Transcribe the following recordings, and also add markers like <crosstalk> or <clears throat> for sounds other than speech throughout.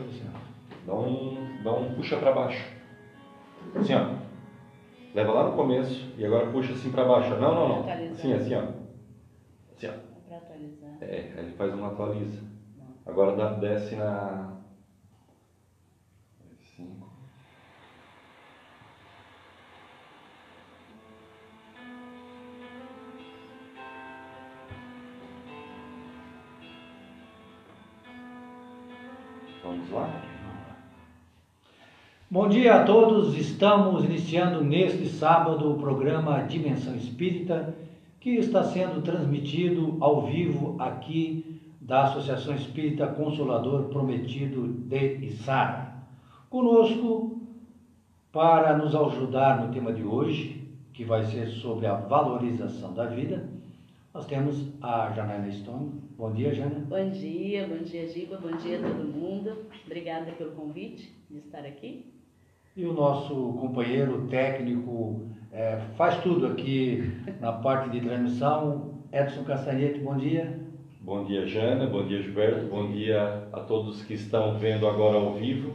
ó. Dá um, dá um puxa para baixo. Assim, ó. Leva lá no começo e agora puxa assim para baixo. Não, não, não. Assim, assim, ó. Assim, ó. É, aí ele faz uma atualiza. Agora dá, desce na. Bom dia a todos, estamos iniciando neste sábado o programa Dimensão Espírita, que está sendo transmitido ao vivo aqui da Associação Espírita Consolador Prometido de Içara. Conosco, para nos ajudar no tema de hoje, que vai ser sobre a valorização da vida, nós temos a Janaina Stone. Bom dia, Jana. Bom dia, bom dia, Giba, bom dia a todo mundo. Obrigada pelo convite de estar aqui. E o nosso companheiro técnico é, faz tudo aqui na parte de transmissão, Edson Castanhete, bom dia. Bom dia, Jana. Bom dia, Gilberto. Bom dia a todos que estão vendo agora ao vivo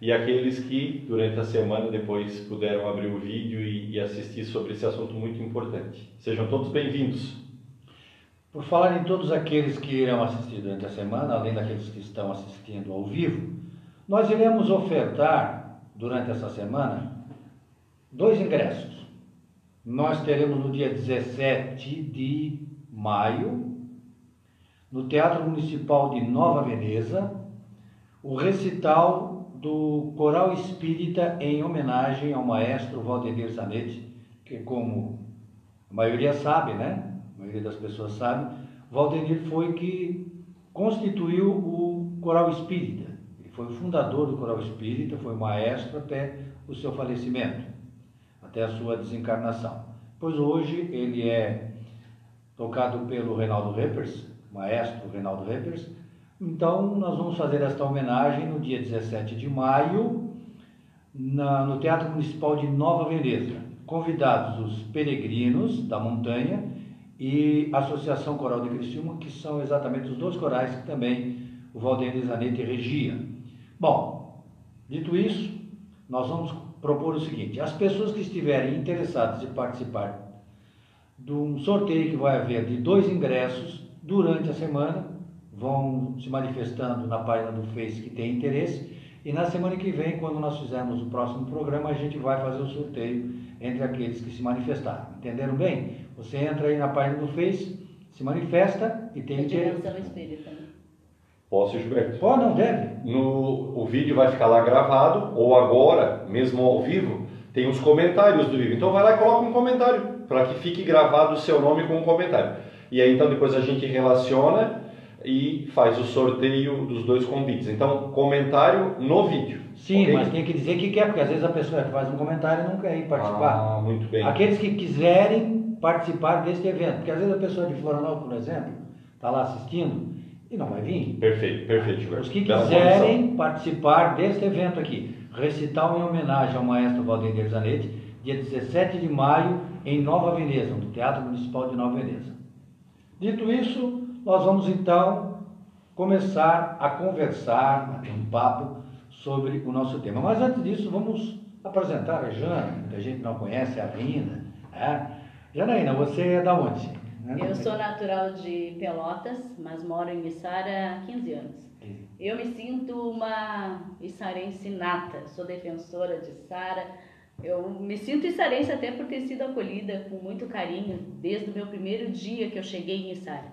e aqueles que, durante a semana, depois puderam abrir o vídeo e, e assistir sobre esse assunto muito importante. Sejam todos bem-vindos. Por falar em todos aqueles que irão assistir durante a semana, além daqueles que estão assistindo ao vivo, nós iremos ofertar, durante essa semana, dois ingressos. Nós teremos no dia 17 de maio, no Teatro Municipal de Nova Veneza, o recital do Coral Espírita em homenagem ao maestro Valdemir Zanetti, que como a maioria sabe, né? A maioria das pessoas sabe, Valdemir foi que constituiu o Coral Espírita. Foi o fundador do Coral Espírita, foi maestro até o seu falecimento, até a sua desencarnação. Pois hoje ele é tocado pelo Reinaldo Reppers, maestro Reinaldo Reppers. Então, nós vamos fazer esta homenagem no dia 17 de maio, na, no Teatro Municipal de Nova Veneza. Convidados os peregrinos da montanha e a Associação Coral de Criciúma, que são exatamente os dois corais que também o Valdemir Zanetti regia. Bom, dito isso, nós vamos propor o seguinte: as pessoas que estiverem interessadas em participar de um sorteio que vai haver de dois ingressos durante a semana, vão se manifestando na página do Face que tem interesse. E na semana que vem, quando nós fizermos o próximo programa, a gente vai fazer o sorteio entre aqueles que se manifestaram. Entenderam bem? Você entra aí na página do Face, se manifesta e tem interesse. Espírita. Posso, Gilberto? Pode, não deve. No, o vídeo vai ficar lá gravado, ou agora, mesmo ao vivo, tem os comentários do vídeo. Então vai lá e coloca um comentário, para que fique gravado o seu nome com um comentário. E aí então depois a gente relaciona e faz o sorteio dos dois convites. Então, comentário no vídeo. Sim, ok? mas tem que dizer que quer, porque às vezes a pessoa faz um comentário e não quer ir participar. Ah, muito bem. Aqueles que quiserem participar deste evento, porque às vezes a pessoa de Florianópolis, por exemplo, está lá assistindo e não vai vir. Perfeito, perfeito, Gilberto. Os que quiserem participar deste evento aqui, recital em homenagem ao maestro Valdemir Zanetti, dia 17 de maio, em Nova Veneza, no Teatro Municipal de Nova Veneza. Dito isso, nós vamos então começar a conversar, a ter um papo sobre o nosso tema. Mas antes disso, vamos apresentar a Jana, muita gente não conhece ainda. Né? Janaína, você é da onde? Né? Eu sou natural de Pelotas, mas moro em Içara há 15 anos. Eu me sinto uma içarense nata, sou defensora de Içara. Eu me sinto içarense até por ter sido acolhida com muito carinho desde o meu primeiro dia que eu cheguei em Içara.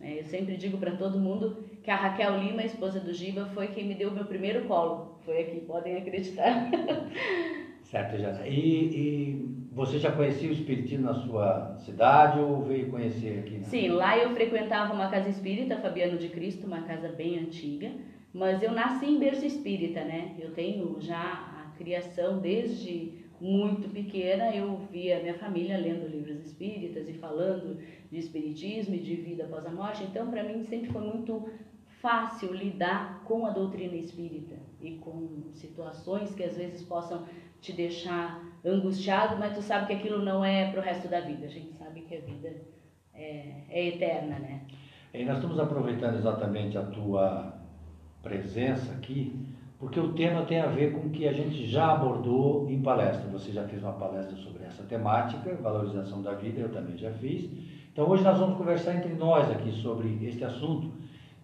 É, Eu sempre digo para todo mundo que a Raquel Lima, a esposa do Giba, foi quem me deu o meu primeiro colo. Foi aqui, podem acreditar. <laughs> Certo, Jana. E, e você já conhecia o Espiritismo na sua cidade ou veio conhecer aqui? Sim, lá eu frequentava uma casa espírita, Fabiano de Cristo, uma casa bem antiga, mas eu nasci em berço espírita, né? Eu tenho já a criação desde muito pequena, eu via minha família lendo livros espíritas e falando de espiritismo e de vida após a morte, então para mim sempre foi muito fácil lidar com a doutrina espírita e com situações que às vezes possam te deixar angustiado, mas tu sabe que aquilo não é pro resto da vida. A gente sabe que a vida é, é eterna, né? E nós estamos aproveitando exatamente a tua presença aqui, porque o tema tem a ver com o que a gente já abordou em palestra. Você já fez uma palestra sobre essa temática, valorização da vida, eu também já fiz. Então hoje nós vamos conversar entre nós aqui sobre este assunto,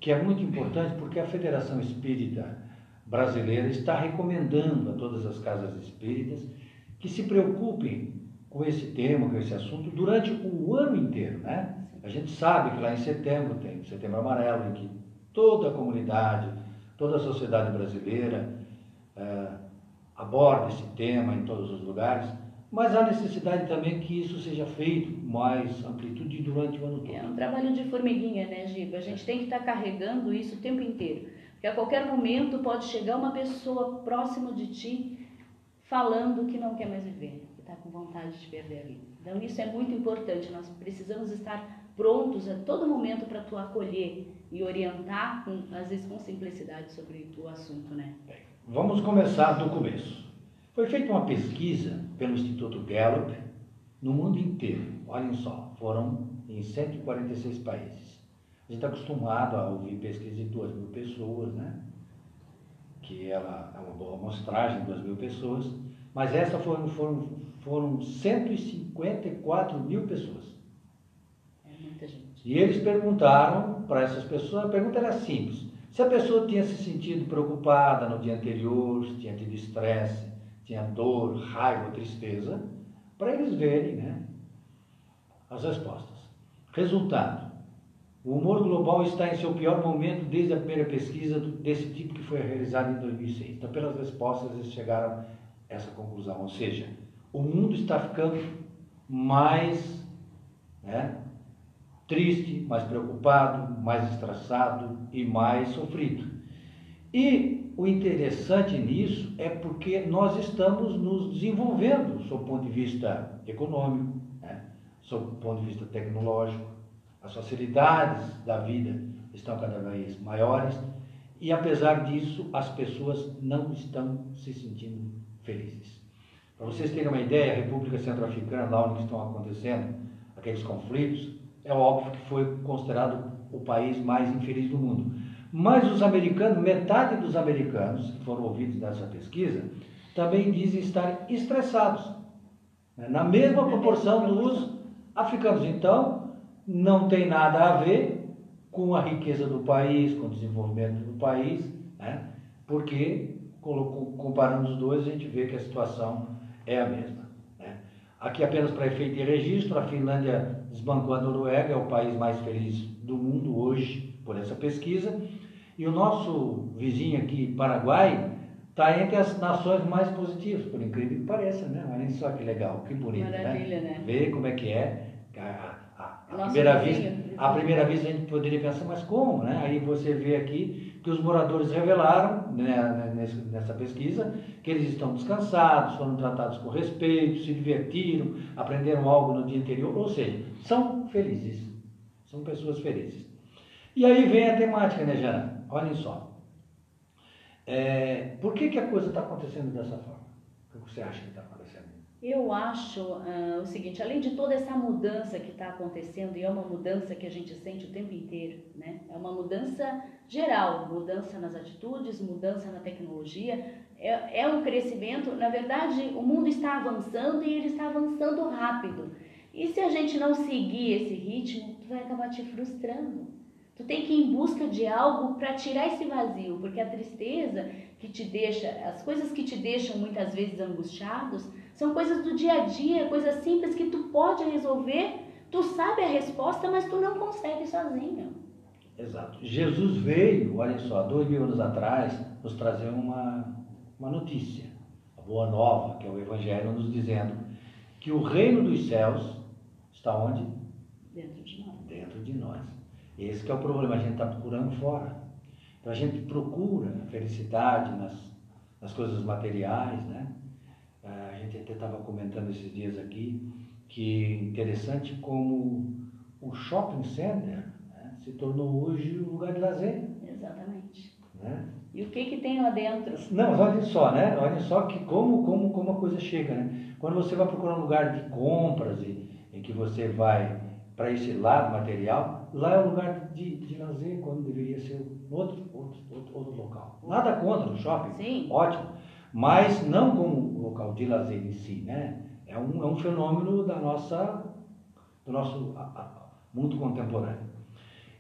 que é muito importante porque a Federação Espírita Brasileira está recomendando a todas as casas espíritas que se preocupem com esse tema, com esse assunto, durante o ano inteiro, né? A gente sabe que lá em setembro tem o Setembro Amarelo, em que toda a comunidade, toda a sociedade brasileira é, aborda esse tema em todos os lugares, mas há necessidade também que isso seja feito com mais amplitude durante o ano todo. É um trabalho de formiguinha, né, Giba? A gente tem que estar carregando isso o tempo inteiro. Porque a qualquer momento pode chegar uma pessoa próxima de ti falando que não quer mais viver, que está com vontade de perder a vida. Então isso é muito importante. Nós precisamos estar prontos a todo momento para tu acolher e orientar, com, às vezes com simplicidade, sobre o assunto, né? Vamos começar do começo. Foi feita uma pesquisa pelo Instituto Gallup no mundo inteiro. Olhem só, foram em 146 países. A gente está acostumado a ouvir pesquisa de 2 mil pessoas, né? Que ela é uma boa amostragem, 2 mil pessoas. Mas essa foram, foram, foram 154 mil pessoas. É muita gente. E eles perguntaram para essas pessoas, a pergunta era simples. Se a pessoa tinha se sentido preocupada no dia anterior, se tinha tido estresse, tinha dor, raiva, tristeza, para eles verem né, as respostas. Resultado: o humor global está em seu pior momento desde a primeira pesquisa desse tipo que foi realizada em 2006. Então, pelas respostas, eles chegaram a essa conclusão. Ou seja, o mundo está ficando mais né, triste, mais preocupado, mais estressado e mais sofrido. E o interessante nisso é porque nós estamos nos desenvolvendo, sob o ponto de vista econômico, né? sob o ponto de vista tecnológico, as facilidades da vida estão cada vez maiores e apesar disso as pessoas não estão se sentindo felizes. Para vocês terem uma ideia, a República Centro-Africana, lá onde estão acontecendo aqueles conflitos, é óbvio que foi considerado o país mais infeliz do mundo. Mas os americanos, metade dos americanos que foram ouvidos nessa pesquisa, também dizem estar estressados, né? na mesma proporção dos africanos. Então, não tem nada a ver com a riqueza do país, com o desenvolvimento do país, né? porque comparando os dois, a gente vê que a situação é a mesma. Né? Aqui, apenas para efeito de registro, a Finlândia desbancou a Noruega, é o país mais feliz do mundo hoje por essa pesquisa. E o nosso vizinho aqui, Paraguai, está entre as nações mais positivas, por incrível que pareça, né? Olha só que legal, que bonito, né? Maravilha, né? né? Ver como é que é. A, a, a primeira vista, a primeira vista a gente poderia pensar, mas como, né? Aí você vê aqui que os moradores revelaram né, nessa pesquisa que eles estão descansados, foram tratados com respeito, se divertiram, aprenderam algo no dia anterior, ou seja, são felizes, são pessoas felizes. E aí vem a temática, né, Jana? Olhem só. É, por que, que a coisa está acontecendo dessa forma? O que você acha que está acontecendo? Eu acho uh, o seguinte, além de toda essa mudança que está acontecendo, e é uma mudança que a gente sente o tempo inteiro, né? É uma mudança geral, mudança nas atitudes, mudança na tecnologia, é, é um crescimento, na verdade, o mundo está avançando e ele está avançando rápido. E se a gente não seguir esse ritmo, tu vai acabar te frustrando. Tu tem que ir em busca de algo para tirar esse vazio, porque a tristeza que te deixa, as coisas que te deixam muitas vezes angustiados, são coisas do dia a dia, coisas simples que tu pode resolver, tu sabe a resposta, mas tu não consegue sozinho. Exato. Jesus veio, olha só, dois mil anos atrás, nos trazer uma, uma notícia, a boa nova, que é o Evangelho, nos dizendo que o reino dos céus está onde? Dentro de nós. Dentro de nós. Esse é o problema, a gente está procurando fora. Então a gente procura felicidade nas, nas coisas materiais, né? Ah, a gente até estava comentando esses dias aqui que interessante como o shopping center né, se tornou hoje um lugar de lazer. Exatamente. Né? E o que que tem lá dentro? Não, mas olhem só, né? Olhem só que como, como, como a coisa chega, né? Quando você vai procurar um lugar de compras e, em que você vai para esse lado material, lá é o lugar de, de lazer, quando deveria ser outro, outro, outro, outro local. Nada contra o shopping, Sim. ótimo, mas não como local de lazer em si, né? É um, é um fenômeno da nossa, do nosso mundo contemporâneo.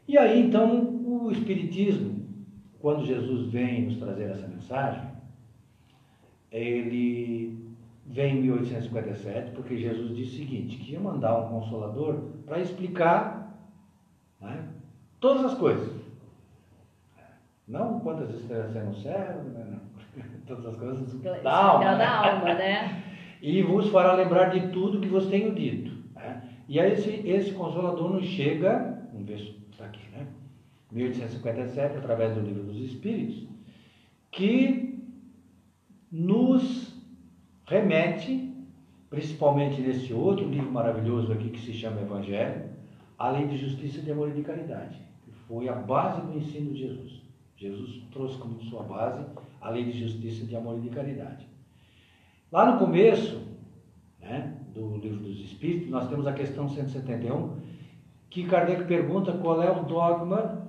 E aí, então, o Espiritismo, quando Jesus vem nos trazer essa mensagem, ele vem em 1857, porque Jesus disse o seguinte, que ia mandar um consolador para explicar né, todas as coisas. Não quantas estrelas tem no céu, né, não. Todas as coisas da Especial alma. né? da alma, né? E vos fará lembrar de tudo que vos tenho dito. né? E aí esse, esse consolador nos chega, vamos ver se está aqui, né? 1857, através do livro dos Espíritos, que nos remete, principalmente nesse outro livro maravilhoso aqui que se chama Evangelho, a lei de justiça, de amor e de caridade, que foi a base do ensino de Jesus. Jesus trouxe como sua base a lei de justiça, de amor e de caridade. Lá no começo né, do livro dos Espíritos, nós temos a questão 171, que Kardec pergunta qual é o dogma,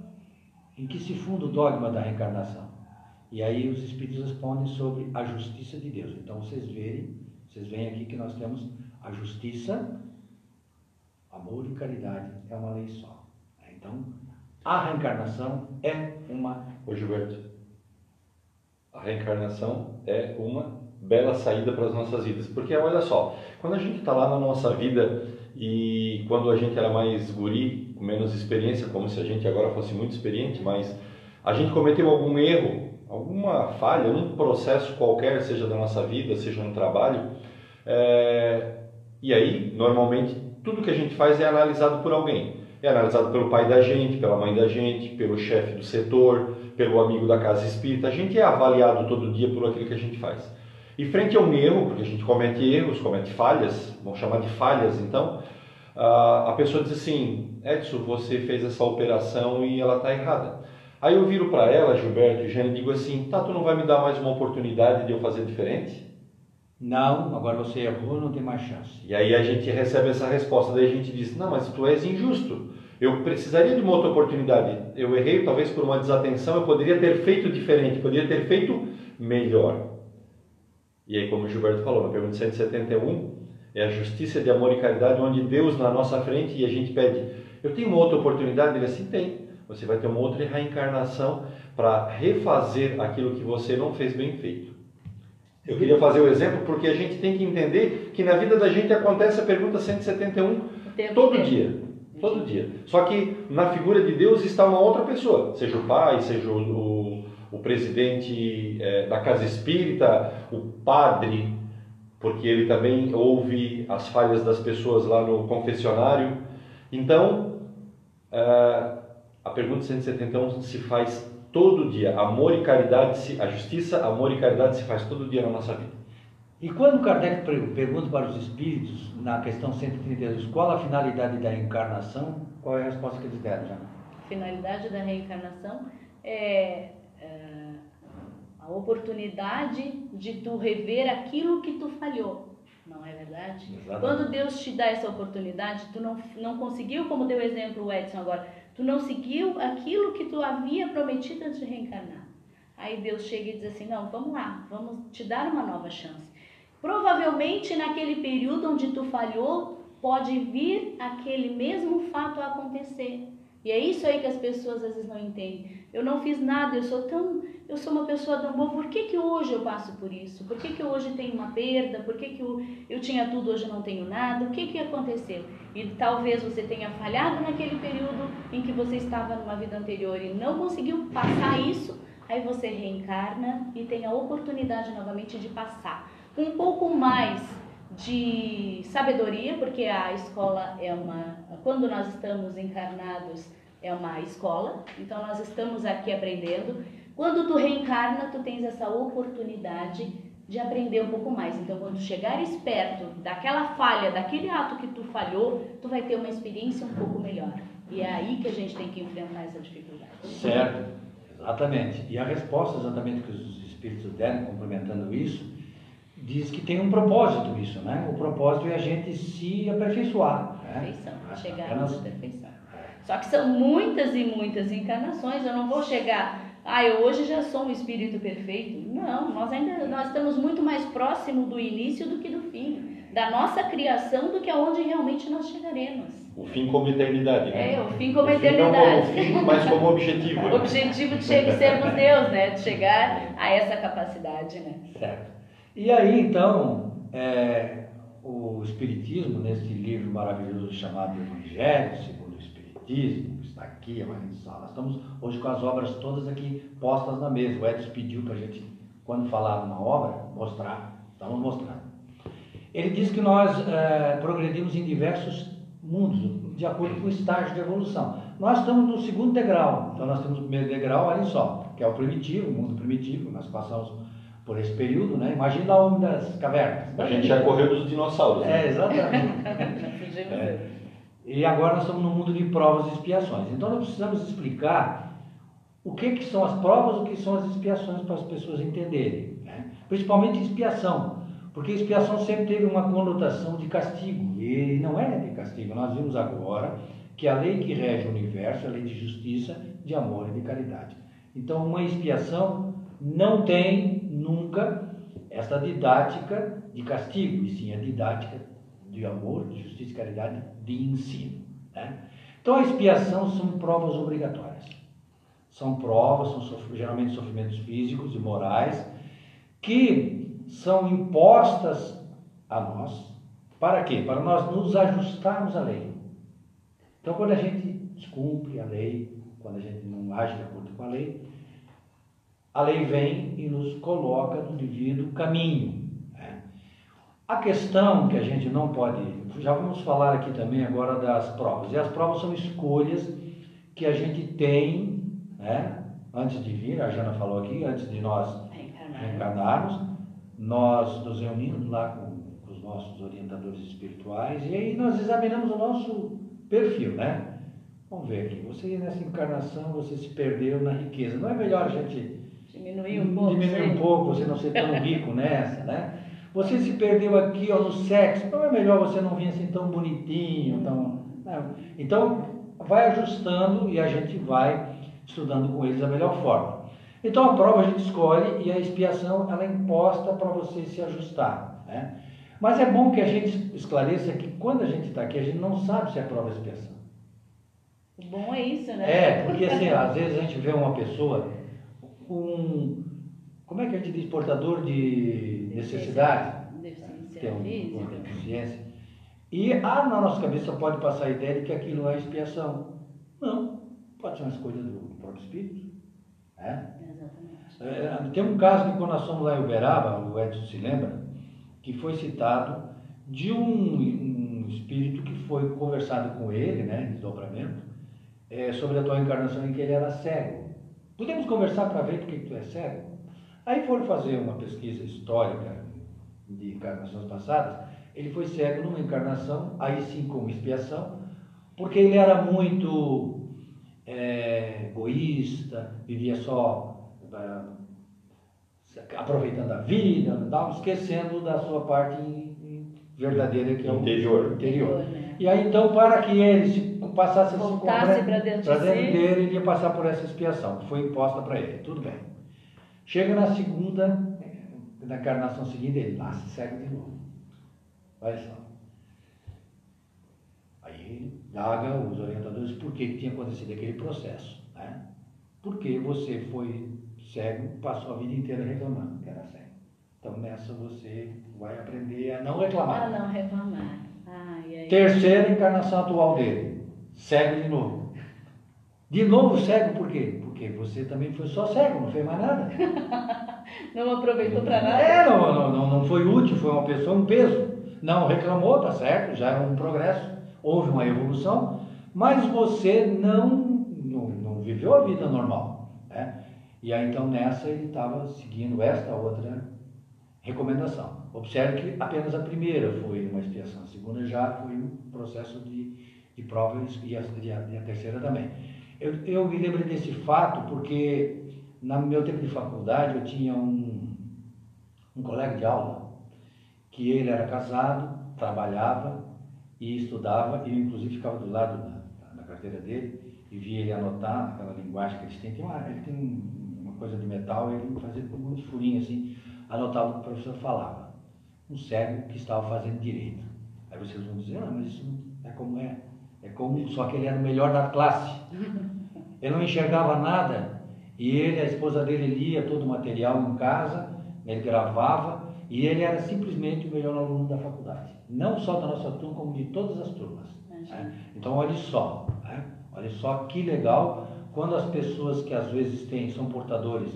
em que se funda o dogma da reencarnação. E aí os Espíritos respondem sobre a justiça de Deus. Então vocês verem, vocês veem aqui que nós temos a justiça, amor e caridade, é uma lei só. Então, a reencarnação é uma Ô Gilberto, a reencarnação é uma bela saída para as nossas vidas. Porque olha só, quando a gente está lá na nossa vida e quando a gente era mais guri, com menos experiência, como se a gente agora fosse muito experiente, mas a gente cometeu algum erro, alguma falha, num processo qualquer, seja da nossa vida, seja no trabalho, é, e aí, normalmente, tudo que a gente faz é analisado por alguém. É analisado pelo pai da gente, pela mãe da gente, pelo chefe do setor, pelo amigo da casa espírita. A gente é avaliado todo dia por aquilo que a gente faz. E frente a um erro, porque a gente comete erros, comete falhas, vamos chamar de falhas então, a pessoa diz assim: Edson, você fez essa operação e ela está errada. Aí eu viro para ela, Gilberto e Jane, e digo assim: tá, tu não vai me dar mais uma oportunidade de eu fazer diferente? Não, agora você errou, não tem mais chance. E aí a gente recebe essa resposta, daí a gente diz: não, mas tu és injusto. Eu precisaria de uma outra oportunidade. Eu errei, talvez por uma desatenção, eu poderia ter feito diferente, poderia ter feito melhor. E aí, como o Gilberto falou, na pergunta 171, é a justiça de amor e caridade, onde Deus na nossa frente e a gente pede: eu tenho uma outra oportunidade? Ele assim tem. Você vai ter uma outra reencarnação para refazer aquilo que você não fez bem feito. Eu queria fazer o exemplo porque a gente tem que entender que na vida da gente acontece a pergunta 171 O tempo todo inteiro. dia. Todo dia. Só que na figura de Deus está uma outra pessoa, seja o pai, seja o, o, presidente eh, da casa espírita, o padre, porque ele também ouve as falhas das pessoas lá no confessionário. Então, ah, a pergunta 171 se faz todo dia. Amor e caridade, se, a justiça, amor e caridade se faz todo dia na nossa vida. E quando Kardec per- pergunta para os espíritos, na questão 132, qual a finalidade da encarnação, qual é a resposta que eles deram já? A finalidade da reencarnação é, é, a oportunidade de tu rever aquilo que tu falhou. Não é verdade? Exatamente. Quando Deus te dá essa oportunidade, tu não, não conseguiu, como deu o exemplo o Edson agora, tu não seguiu aquilo que tu havia prometido antes de reencarnar. Aí Deus chega e diz assim: não, vamos lá, vamos te dar uma nova chance. Provavelmente naquele período onde tu falhou, pode vir aquele mesmo fato a acontecer. E é isso aí que as pessoas às vezes não entendem. Eu não fiz nada, eu sou tão, eu sou uma pessoa tão boa. Por que, que hoje eu passo por isso? Por que, que hoje tenho uma perda? Por que, que eu, eu tinha tudo, hoje eu não tenho nada? O que, que aconteceu? E talvez você tenha falhado naquele período em que você estava numa vida anterior e não conseguiu passar isso. Aí você reencarna e tem a oportunidade novamente de passar um pouco mais de sabedoria, porque a escola é uma. Quando nós estamos encarnados, é uma escola, então nós estamos aqui aprendendo. Quando tu reencarna, tu tens essa oportunidade de aprender um pouco mais. Então, quando chegares perto daquela falha, daquele ato que tu falhou, tu vai ter uma experiência um pouco melhor. E é aí que a gente tem que enfrentar essa dificuldade. Certo, exatamente. E a resposta exatamente que os espíritos deram, complementando isso, diz que tem um propósito isso, né? O propósito é a gente se aperfeiçoar. Né? Perfeição, chegar Apenas na perfeição. Só que são muitas e muitas encarnações. Eu não vou chegar, ah, eu hoje já sou um espírito perfeito. Não, nós ainda nós estamos muito mais próximo do início do que do fim, da nossa criação do que aonde realmente nós chegaremos. O fim como eternidade, né? É, o fim como o fim eternidade. Não como fim, mas como objetivo. o <laughs> objetivo de sermos Deus, né? De chegar a essa capacidade, né? Certo. E aí, então, é, o Espiritismo, nesse livro maravilhoso chamado Evangelho, segundo o Espiritismo, está aqui, a Maria Sala. Estamos hoje com as obras todas aqui postas na mesa. O Edson pediu para a gente, quando falar uma obra, mostrar. Estamos mostrando. Ele diz que nós é, progredimos em diversos mundos, de acordo com o estágio de evolução. Nós estamos no segundo degrau, então nós temos o primeiro degrau ali só, que é o primitivo, o mundo primitivo, nós passamos por esse período, né? Imagina o homem das cavernas. A gente já correu dos dinossauros. Né? É, exatamente. <laughs> é. E agora nós estamos no mundo de provas e expiações. Então nós precisamos explicar o que, que são as provas, o que são as expiações para as pessoas entenderem. Né? Principalmente expiação. Porque expiação sempre teve uma conotação de castigo, e não é de castigo. Nós vimos agora que a lei que rege o universo é a lei de justiça, de amor e de caridade. Então, uma expiação não tem nunca essa didática de castigo, e sim a didática de amor, de justiça e caridade, de ensino. Né? Então, a expiação são provas obrigatórias. São provas, são geralmente sofrimentos físicos e morais, que são impostas a nós. Para quê? Para nós nos ajustarmos à lei. Então, quando a gente descumpre a lei, quando a gente não age de acordo com a lei, a lei vem e nos coloca no devido caminho. Né? A questão que a gente não pode. Já vamos falar aqui também agora das provas. E as provas são escolhas que a gente tem, né? antes de vir, a Jana falou aqui, antes de nós reencarnarmos, nós nos reunimos lá com, com os nossos orientadores espirituais e aí nós examinamos o nosso perfil, né? Vamos ver aqui, você nessa encarnação você se perdeu na riqueza. Não é melhor a gente diminuir um pouco, diminuir um pouco você não ser tão rico nessa, né? Você se perdeu aqui ó, no sexo, não é melhor você não vir assim tão bonitinho, tão. Né? Então, vai ajustando e a gente vai estudando com eles a melhor forma. Então a prova a gente escolhe e a expiação ela é imposta para você se ajustar. Né? Mas é bom que a gente esclareça que quando a gente está aqui, a gente não sabe se é prova ou expiação. O bom é isso, né? É, porque assim, às vezes a gente vê uma pessoa com. Como é que a gente diz? Portador de necessidade. Deficiência tem um, uma deficiência. E ah, na nossa cabeça pode passar a ideia de que aquilo é expiação. Não, pode ser uma escolha do próprio espírito. Né? É, tem um caso que quando nós fomos lá em Uberaba, o Edson se lembra, que foi citado de um, um espírito que foi conversado com ele, né, em desdobramento, é, sobre a tua encarnação em que ele era cego. Podemos conversar para ver por que tu é cego? Aí foram fazer uma pesquisa histórica de encarnações passadas. Ele foi cego numa encarnação, aí sim como expiação, porque ele era muito é, egoísta, vivia só aproveitando a vida, não, esquecendo da sua parte verdadeira que é o interior. interior. E aí então para que ele se passasse Voltasse para dentro, dentro dele, ele ia passar por essa expiação que foi imposta para ele. Tudo bem. Chega na segunda, na encarnação seguinte, ele nasce cego de novo. Olha só. Aí daga os orientadores por que, que tinha acontecido aquele processo. Né? Porque você foi cego, passou a vida inteira reclamando que era cego. Então nessa você vai aprender a não reclamar. A não reclamar. Ai, ai, Terceira encarnação atual dele, cego de novo. De novo cego por quê? Porque você também foi só cego, não fez mais nada. <laughs> não aproveitou para nada? É, não, não, não, não foi útil, foi uma pessoa, um peso. Não reclamou, tá certo, já é um progresso, houve uma evolução, mas você não, não, não viveu a vida normal. Né? E aí então nessa ele estava seguindo esta outra recomendação. Observe que apenas a primeira foi uma expiação, a segunda já foi um processo de, de prova e a, a, a terceira também. Eu, eu me lembro desse fato porque no meu tempo de faculdade eu tinha um, um colega de aula que ele era casado, trabalhava e estudava, e inclusive ficava do lado da, da carteira dele, e vi ele anotar aquela linguagem que eles têm. Tem uma, ele tem uma coisa de metal, ele fazia com um furinho assim, anotava o que o professor falava. Um cego que estava fazendo direito. Aí vocês vão dizer, ah, mas isso não é como é. É como, só que ele era o melhor da classe. <laughs> Ele não enxergava nada e ele, a esposa dele lia todo o material em casa, ele gravava e ele era simplesmente o melhor aluno da faculdade. Não só da nossa turma, como de todas as turmas. Né? Então, olhe só, né? olha só que legal quando as pessoas que às vezes têm, são portadores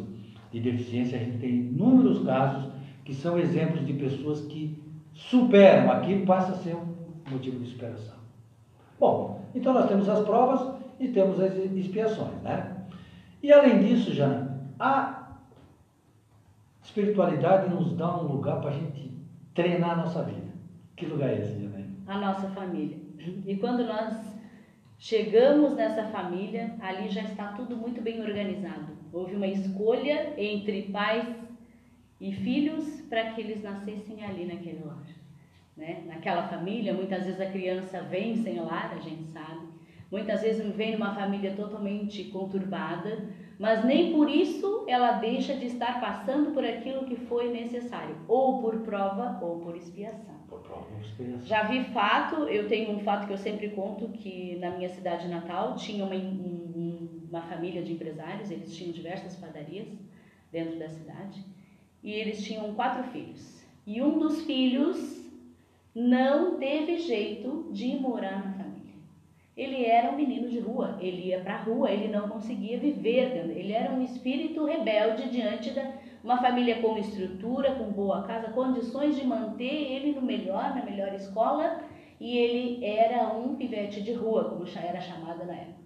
de deficiência, a gente tem inúmeros casos que são exemplos de pessoas que superam aquilo, passa a ser um motivo de superação. Bom, então nós temos as provas e temos as expiações, né? E além disso, Jana, a espiritualidade nos dá um lugar para a gente treinar a nossa vida. Que lugar é esse, Jana? A nossa família. E quando nós chegamos nessa família, ali já está tudo muito bem organizado. Houve uma escolha entre pais e filhos para que eles nascessem ali naquele lar. Né? Naquela família, muitas vezes a criança vem sem lar, a gente sabe. Muitas vezes vem numa família totalmente conturbada, mas nem por isso ela deixa de estar passando por aquilo que foi necessário, ou por prova ou por expiação. Por prova ou expiação. Já vi fato, eu tenho um fato que eu sempre conto, que na minha cidade natal tinha uma, um, uma família de empresários, eles tinham diversas padarias dentro da cidade, e eles tinham quatro filhos. E um dos filhos não teve jeito de morar na família. Ele era um menino de rua, ele ia para a rua, ele não conseguia viver, ele era um espírito rebelde diante de uma família com estrutura, com boa casa, condições de manter ele no melhor, na melhor escola, e ele era um pivete de rua, como era chamado na época.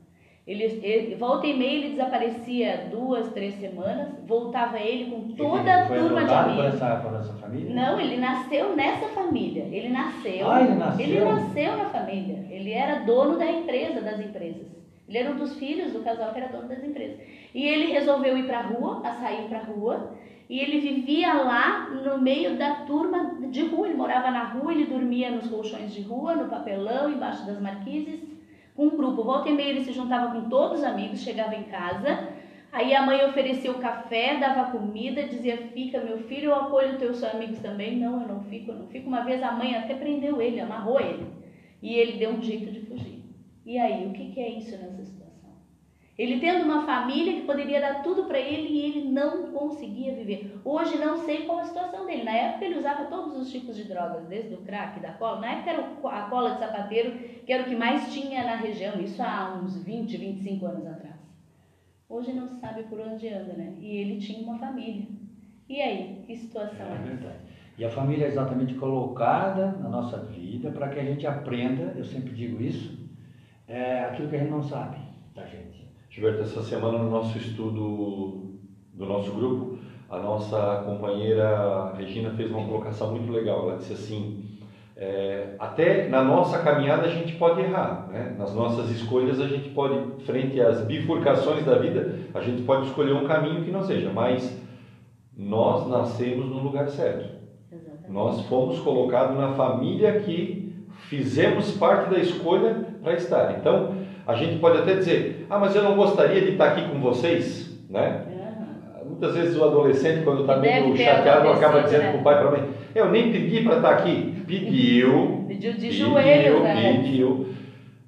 Ele, ele, volta e meia ele desaparecia duas, três semanas, voltava ele com toda a turma de amigos. Por essa, por essa família? Não, ele nasceu nessa família. Ele nasceu. Ah, ele nasceu. Ele nasceu na família. Ele era dono da empresa, das empresas. Ele era um dos filhos do casal que era dono das empresas. E ele resolveu ir para a rua, a sair para a rua, e ele vivia lá no meio da turma de rua. Ele morava na rua, ele dormia nos colchões de rua, no papelão, embaixo das marquises um grupo. Volta e meia ele se juntava com todos os amigos, chegava em casa, aí a mãe oferecia o café, dava comida, dizia: Fica, meu filho, eu acolho teus amigos também. Não, eu não fico, eu não fico. Uma vez a mãe até prendeu ele, amarrou ele, e ele deu um jeito de fugir. E aí, o que, que é isso nessa situação? Ele tendo uma família que poderia dar tudo para ele e ele não conseguia viver. Hoje não sei qual a situação dele. Na época ele usava todos os tipos de drogas, desde o crack, da cola. Na época era a cola de sapateiro, que era o que mais tinha na região, isso há uns 20, 25 anos atrás. Hoje não se sabe por onde anda, né? E ele tinha uma família. E aí, que situação é? É verdade. E a família é exatamente colocada na nossa vida para que a gente aprenda, eu sempre digo isso, é aquilo que a gente não sabe da gente. Gilberto, essa semana no nosso estudo do nosso grupo, a nossa companheira Regina fez uma colocação muito legal. Ela disse assim: é, até na nossa caminhada a gente pode errar, né? nas nossas escolhas a gente pode, frente às bifurcações da vida, a gente pode escolher um caminho que não seja, mas nós nascemos no lugar certo. Exatamente. Nós fomos colocados na família que fizemos parte da escolha para estar. Então, a gente pode até dizer, ah, mas eu não gostaria de estar aqui com vocês, né? Uhum. Muitas vezes o adolescente, quando está meio chateado, acaba dizendo né? para o pai e para a mãe, eu nem pedi para estar aqui. Pediu. pediu de joelhos, né? Pediu.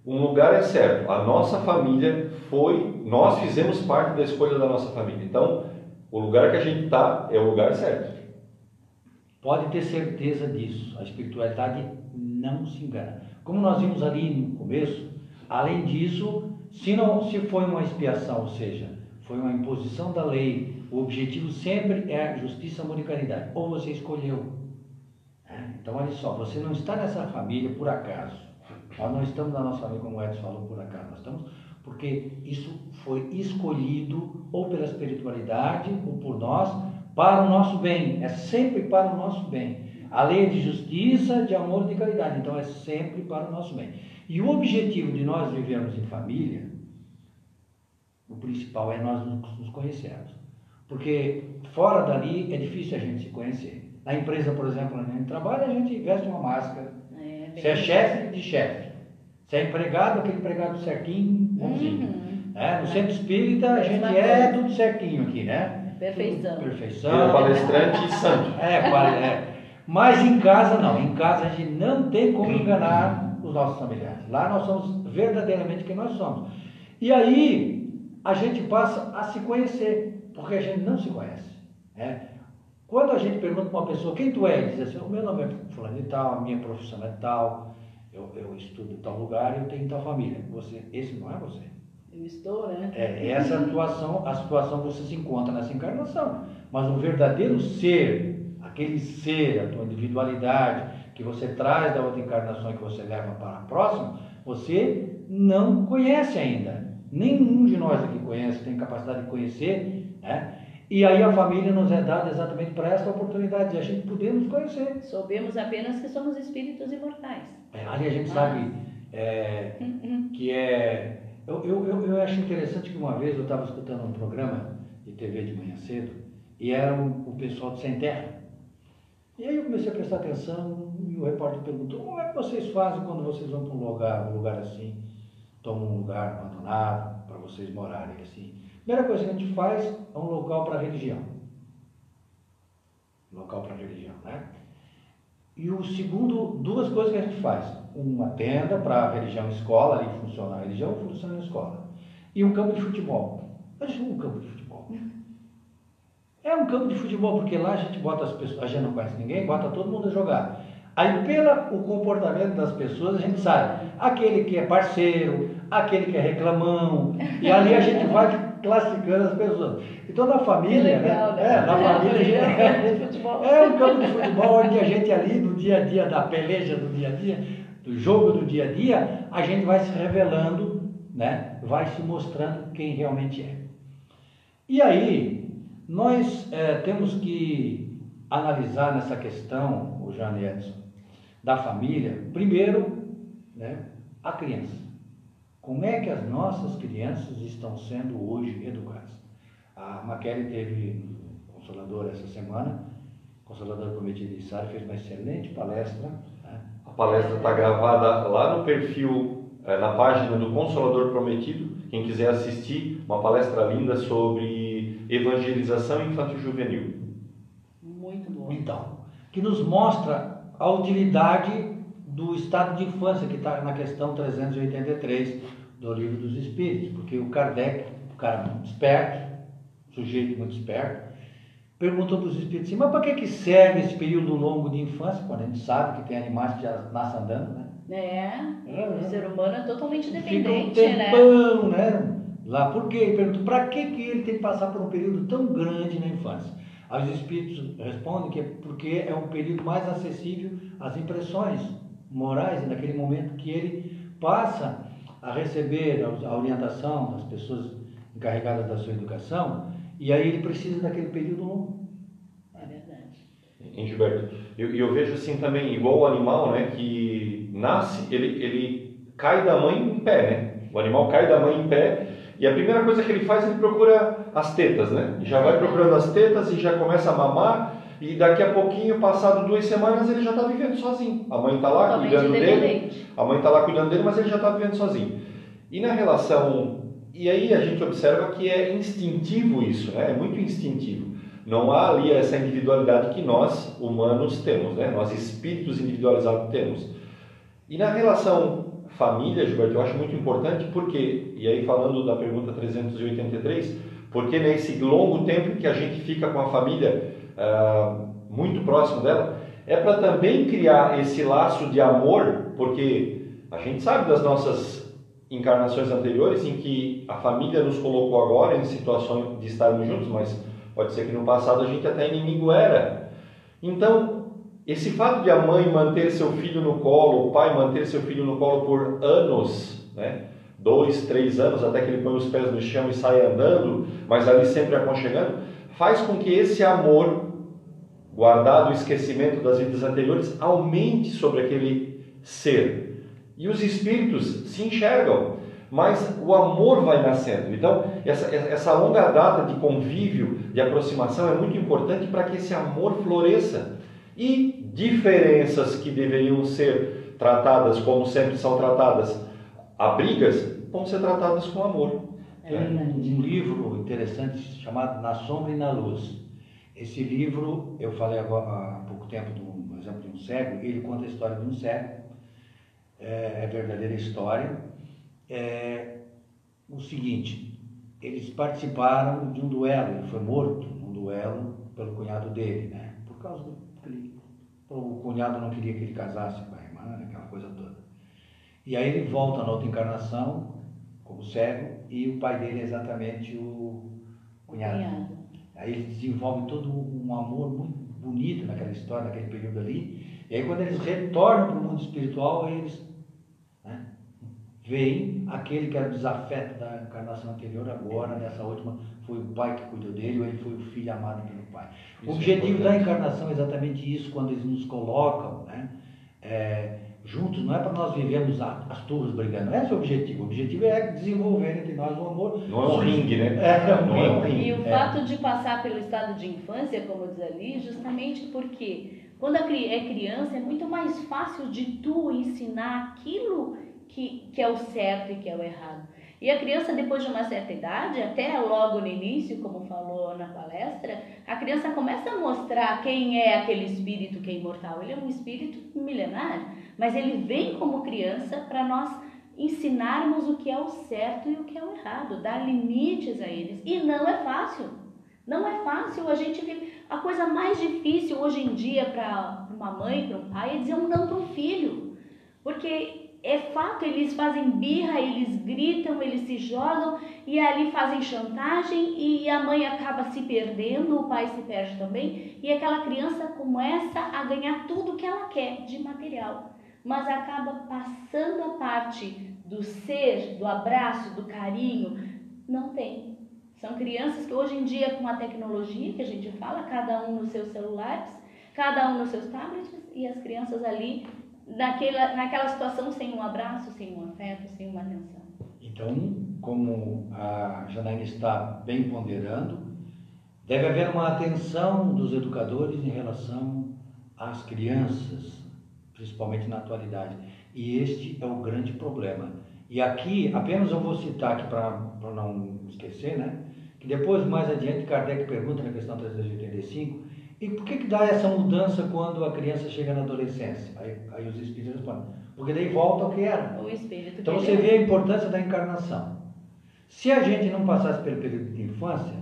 Um lugar é certo. A nossa família foi, nós fizemos parte da escolha da nossa família. Então, o lugar que a gente está é o lugar certo. Pode ter certeza disso. A espiritualidade não se engana. Como nós vimos ali no começo, Além disso, se, não, se foi uma expiação, ou seja, foi uma imposição da lei, o objetivo sempre é justiça, amor e caridade. Ou você escolheu. É, então, olha só, você não está nessa família por acaso. Nós não estamos na nossa família, como o Edson falou, por acaso. Nós estamos porque isso foi escolhido ou pela espiritualidade ou por nós para o nosso bem. É sempre para o nosso bem. A lei é de justiça, de amor e de caridade. Então, é sempre para o nosso bem. E o objetivo de nós vivermos em família, o principal é nós nos conhecermos. Porque fora dali é difícil a gente se conhecer. Na empresa, por exemplo, onde a gente trabalha, a gente veste uma máscara. É, se é chefe, de chefe. Se é empregado, aquele empregado certinho, bonzinho. Uhum. Né? No centro espírita a gente é tudo certinho aqui, né? Perfeição. É Perfeição. palestrante e santo. É, é. Mas em casa não. Em casa a gente não tem como <clears throat> enganar os nossos familiares. Lá nós somos verdadeiramente quem nós somos. E aí a gente passa a se conhecer, porque a gente não se conhece. Né? Quando a gente pergunta para uma pessoa quem tu é, diz assim, o meu nome é fulano de tal, a minha profissão é tal, eu, eu estudo em tal lugar eu tenho tal família. Você, esse não é você. Eu estou, né? É, essa a situação, a situação você se encontra nessa encarnação. Mas o verdadeiro ser, aquele ser, a tua individualidade, que você traz da outra encarnação e que você leva para a próxima, você não conhece ainda. Nenhum de nós aqui conhece, tem capacidade de conhecer, né? E aí a família nos é dada exatamente para essa oportunidade de a gente poder nos conhecer. Soubemos apenas que somos espíritos imortais. É, ali a gente sabe é, que é. Eu, eu, eu, eu acho interessante que uma vez eu estava escutando um programa de TV de manhã cedo e era o, o pessoal de Sem Terra. E aí eu comecei a prestar atenção o repórter perguntou: como é que vocês fazem quando vocês vão para um lugar, um lugar assim, tomam um lugar abandonado para vocês morarem assim? A primeira coisa que a gente faz é um local para religião. Local para religião, né? E o segundo, duas coisas que a gente faz. Uma tenda para a religião escola, ali funciona a religião, funciona a escola. E um campo de futebol. Mas um campo de futebol. É um campo de futebol, porque lá a gente bota as pessoas, a gente não conhece ninguém, bota todo mundo a jogar. Aí, pelo comportamento das pessoas, a gente sabe aquele que é parceiro, aquele que é reclamão, e ali a gente vai classificando as pessoas. Então, na família, legal, né? né? É, na família, <laughs> a É, é um campo de futebol onde a gente ali, no dia a dia da peleja do dia a dia, do jogo do dia a dia, a gente vai se revelando, né? vai se mostrando quem realmente é. E aí, nós eh, temos que analisar nessa questão, o Jane Edson, da família, primeiro, né, a criança. Como é que as nossas crianças estão sendo hoje educadas? A Maquele teve consoladora essa semana, consoladora prometida de Sara, fez uma excelente palestra. Né? A palestra está gravada lá no perfil, eh, na página do Consolador Prometido. Quem quiser assistir, uma palestra linda sobre evangelização infanto-juvenil. Muito bom. Então, que nos mostra a utilidade do estado de infância, que está na questão 383 do Livro dos Espíritos, porque o Kardec, o cara muito esperto, sujeito muito esperto, perguntou para os espíritos assim, mas para que, que serve esse período longo de infância, quando a gente sabe que tem animais que já nascem andando, né? É, É, o é. ser humano é totalmente Fica um dependente, né? tempão, né? Lá, por quê? Ele perguntou, para que, que ele tem que passar por um período tão grande na infância? Aí os espíritos respondem que é porque é um período mais acessível às impressões morais, e naquele momento que ele passa a receber a orientação das pessoas encarregadas da sua educação, e aí ele precisa daquele período longo. É verdade. Em Gilberto, eu, eu vejo assim também, igual o animal, né, que nasce, ele, ele cai da mãe em pé, né? O animal cai da mãe em pé e a primeira coisa que ele faz, ele procura as tetas, né? Já vai procurando as tetas e já começa a mamar e daqui a pouquinho, passado duas semanas, ele já está vivendo sozinho. A mãe está lá Totalmente cuidando dele, a mãe está lá cuidando dele, mas ele já está vivendo sozinho. E na relação, e aí a gente observa que é instintivo isso, né? É muito instintivo. Não há ali essa individualidade que nós, humanos, temos, né? Nós, espíritos individualizados, temos. E na relação família, Gilberto, eu acho muito importante porque, e aí falando da pergunta 383, porque nesse longo tempo que a gente fica com a família ah, muito próximo dela, é para também criar esse laço de amor, porque a gente sabe das nossas encarnações anteriores em que a família nos colocou agora em situações de estarmos juntos, mas pode ser que no passado a gente até inimigo era. Então, esse fato de a mãe manter seu filho no colo, o pai manter seu filho no colo por anos, né? dois, três anos, até que ele põe os pés no chão e sai andando, mas ali sempre aconchegando, faz com que esse amor, guardado o esquecimento das vidas anteriores, aumente sobre aquele ser. E os espíritos se enxergam, mas o amor vai nascendo. Então, essa, essa longa data de convívio, de aproximação, é muito importante para que esse amor floresça. E diferenças que deveriam ser tratadas como sempre são tratadas, a brigas, vão ser tratadas com amor. é, um livro interessante chamado Na Sombra e na Luz. Esse livro, eu falei agora, há pouco tempo do um exemplo de um cego, ele conta a história de um cego, é, é verdadeira história. É, o seguinte, eles participaram de um duelo, ele foi morto num duelo pelo cunhado dele, né? Por causa do. O cunhado não queria que ele casasse com a irmã, aquela coisa toda. E aí ele volta na outra encarnação, como cego, e o pai dele é exatamente o cunhado. cunhado. Aí eles desenvolvem todo um amor muito bonito naquela história, naquele período ali. E aí quando eles retornam para o mundo espiritual, eles né, veem aquele que era o desafeto da encarnação anterior, agora, nessa última, foi o pai que cuidou dele, ou ele foi o filho amado pelo pai. Isso o é objetivo é da encarnação é exatamente isso, quando eles nos colocam né, é, juntos, não é para nós vivermos as turmas brigando, esse é o objetivo. O objetivo é desenvolver entre nós o amor. Não é um ringue, né? É, não é um ringue. E o é. fato de passar pelo estado de infância, como diz ali, justamente porque quando é criança é muito mais fácil de tu ensinar aquilo que, que é o certo e que é o errado. E a criança, depois de uma certa idade, até logo no início, como falou na palestra, a criança começa a mostrar quem é aquele espírito que é imortal. Ele é um espírito milenar, mas ele vem como criança para nós ensinarmos o que é o certo e o que é o errado, dar limites a eles. E não é fácil. Não é fácil. A gente a coisa mais difícil hoje em dia para uma mãe, para um pai, é dizer um não para um filho. Porque é fato, eles fazem birra, eles gritam, eles se jogam e ali fazem chantagem e a mãe acaba se perdendo, o pai se perde também e aquela criança começa a ganhar tudo que ela quer de material, mas acaba passando a parte do ser, do abraço, do carinho, não tem. São crianças que hoje em dia com a tecnologia que a gente fala, cada um nos seus celulares, cada um nos seus tablets e as crianças ali naquela, naquela situação sem um abraço, sem um afeto, sem uma atenção. Então, como a Janaína está bem ponderando, deve haver uma atenção dos educadores em relação às crianças, principalmente na atualidade. E este é o grande problema. E aqui, apenas eu vou citar aqui para não esquecer, né? Que depois, mais adiante, Kardec pergunta na questão 385 e por que, que dá essa mudança quando a criança chega na adolescência? Aí, aí os espíritos respondem, porque daí volta ao que era. O espírito então você vê a importância da encarnação. Se a gente não passasse pelo período de infância,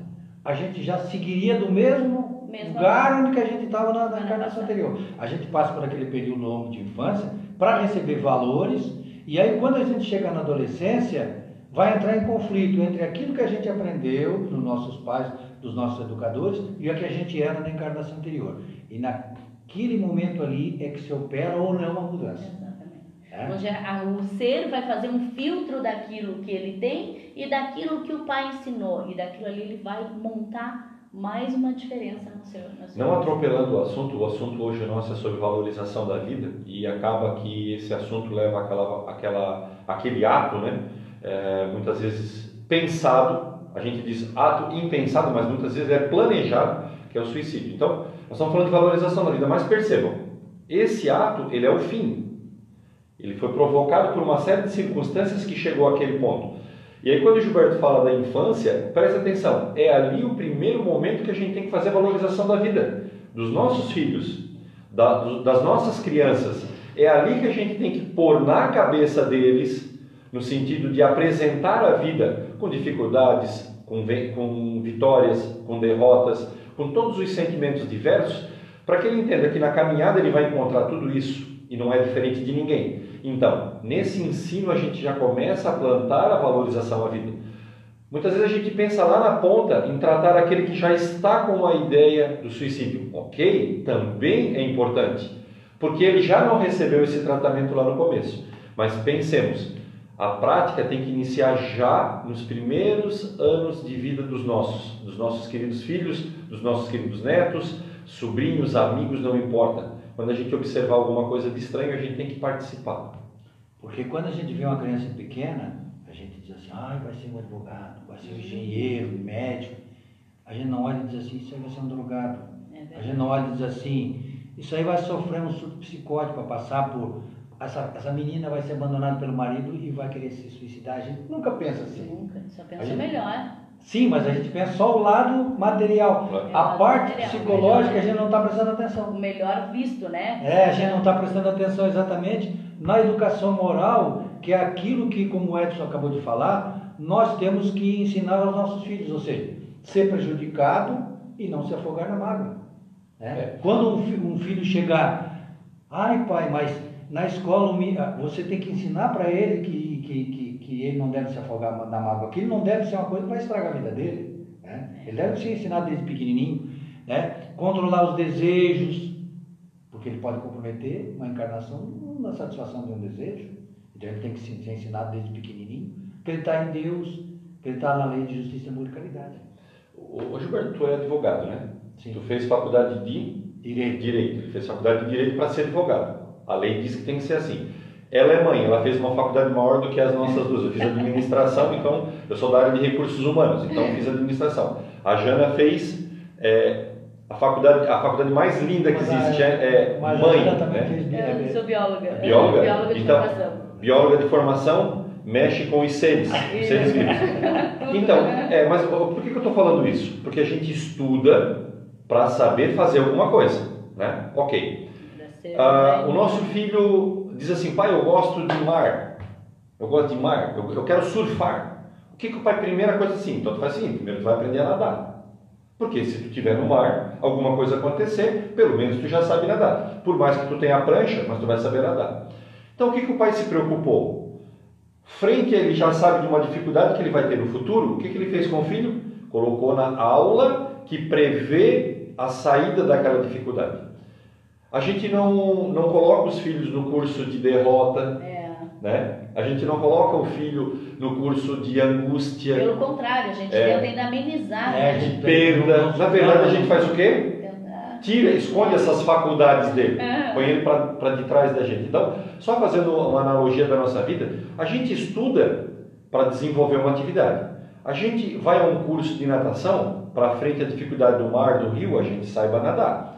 a gente já seguiria do mesmo, mesmo lugar onde que a gente estava na, na encarnação anterior. A gente passa por aquele período longo de infância para receber valores, e aí quando a gente chega na adolescência, vai entrar em conflito entre aquilo que a gente aprendeu dos nossos pais, dos nossos educadores e o que a gente era na encarnação anterior. E naquele momento ali é que se opera ou não a mudança. Exatamente. É? Onde a, o ser vai fazer um filtro daquilo que ele tem e daquilo que o pai ensinou. E daquilo ali ele vai montar mais uma diferença no seu, no seu Não atropelando o assunto, o assunto hoje nosso é sobre valorização da vida e acaba que esse assunto leva aquela, aquela, aquele ato, né? É, muitas vezes pensado a gente diz ato impensado, mas muitas vezes é planejado, que é o suicídio. Então, nós estamos falando de valorização da vida, mas percebam, esse ato, ele é o fim. Ele foi provocado por uma série de circunstâncias que chegou àquele ponto. E aí, quando o Gilberto fala da infância, presta atenção, é ali o primeiro momento que a gente tem que fazer a valorização da vida, dos nossos filhos, da, das nossas crianças. É ali que a gente tem que pôr na cabeça deles, no sentido de apresentar a vida com dificuldades, com, com vitórias, com derrotas, com todos os sentimentos diversos, para que ele entenda que na caminhada ele vai encontrar tudo isso e não é diferente de ninguém. Então, nesse ensino a gente já começa a plantar a valorização à vida. Muitas vezes a gente pensa lá na ponta em tratar aquele que já está com a ideia do suicídio. Ok, também é importante, porque ele já não recebeu esse tratamento lá no começo. Mas pensemos, a prática tem que iniciar já nos primeiros anos de vida dos nossos, dos nossos queridos filhos, dos nossos queridos netos, sobrinhos, amigos, não importa. Quando a gente observar alguma coisa de estranho, a gente tem que participar. Porque quando a gente vê uma criança pequena, a gente diz assim, ah, vai ser um advogado, vai ser um engenheiro, um médico. A gente não olha e diz assim, isso aí vai ser um drogado. É a gente não olha e diz assim, isso aí vai sofrer um surto psicótico, vai passar por essa, essa menina vai ser abandonada pelo marido e vai querer se suicidar. A gente nunca pensa assim. Nunca, só pensa A gente- melhor. Sim, mas a gente pensa só o lado material. Claro. A É, parte material, psicológica a gente não está prestando atenção. O melhor visto, né? É, a gente não está prestando atenção exatamente na educação moral, que é aquilo que, como o Edson acabou de falar, nós temos que ensinar aos nossos filhos, ou seja, ser prejudicado e não se afogar na mágoa. né? É. Quando um, um filho chegar, ai pai, mas na escola você tem que ensinar para ele que, que, que, que ele não deve se afogar na mágoa, que ele não deve ser uma coisa que vai estragar a vida dele. né? Ele deve ser ensinado desde pequenininho, né? controlar os desejos, porque ele pode comprometer uma encarnação na satisfação de um desejo. Então ele tem que ser ensinado desde pequenininho, acreditar em Deus, acreditar na lei de justiça, amor e caridade. Ô, ô, Gilberto, tu é advogado, né? Sim. Tu fez faculdade de Direito. Direito. Ele fez faculdade de Direito para ser advogado. A lei diz que tem que ser assim. Ela é mãe, ela fez uma faculdade maior do que as nossas duas. Eu fiz administração, então eu sou da área de recursos humanos, então fiz administração. A Jana fez é, a faculdade, a faculdade mais linda que existe é, é mãe, né? é, sou bióloga. Bióloga? Bióloga de Então, formação. Bióloga de formação mexe com os seres, os seres vivos. <laughs> Então, é, mas por que, que eu estou falando isso? Porque a gente estuda para saber fazer alguma coisa, né? Ok. Ser Ah, bem- o nosso filho diz assim, pai, eu gosto de mar, eu gosto de mar, eu, eu quero surfar. O que, que o pai, primeira coisa assim, então tu faz assim, primeiro tu vai aprender a nadar. Porque se tu estiver no mar, alguma coisa acontecer, pelo menos tu já sabe nadar. Por mais que tu tenha a prancha, mas tu vai saber nadar. Então o que, que o pai se preocupou? Frente a ele já sabe de uma dificuldade que ele vai ter no futuro, o que, que ele fez com o filho? Colocou na aula que prevê a saída daquela dificuldade. A gente não, não coloca os filhos no curso de derrota, É, né? A gente não coloca o filho no curso de angústia, pelo contrário, a gente É. tenta ainda amenizar, É, né? gente- perda. Na verdade, a gente faz o quê? Tira, esconde essas faculdades dele, É. põe ele para de trás da gente. Então, só fazendo uma analogia da nossa vida, a gente estuda para desenvolver uma atividade. A gente vai a um curso de natação, para frente a dificuldade do mar, do rio, a gente saiba nadar.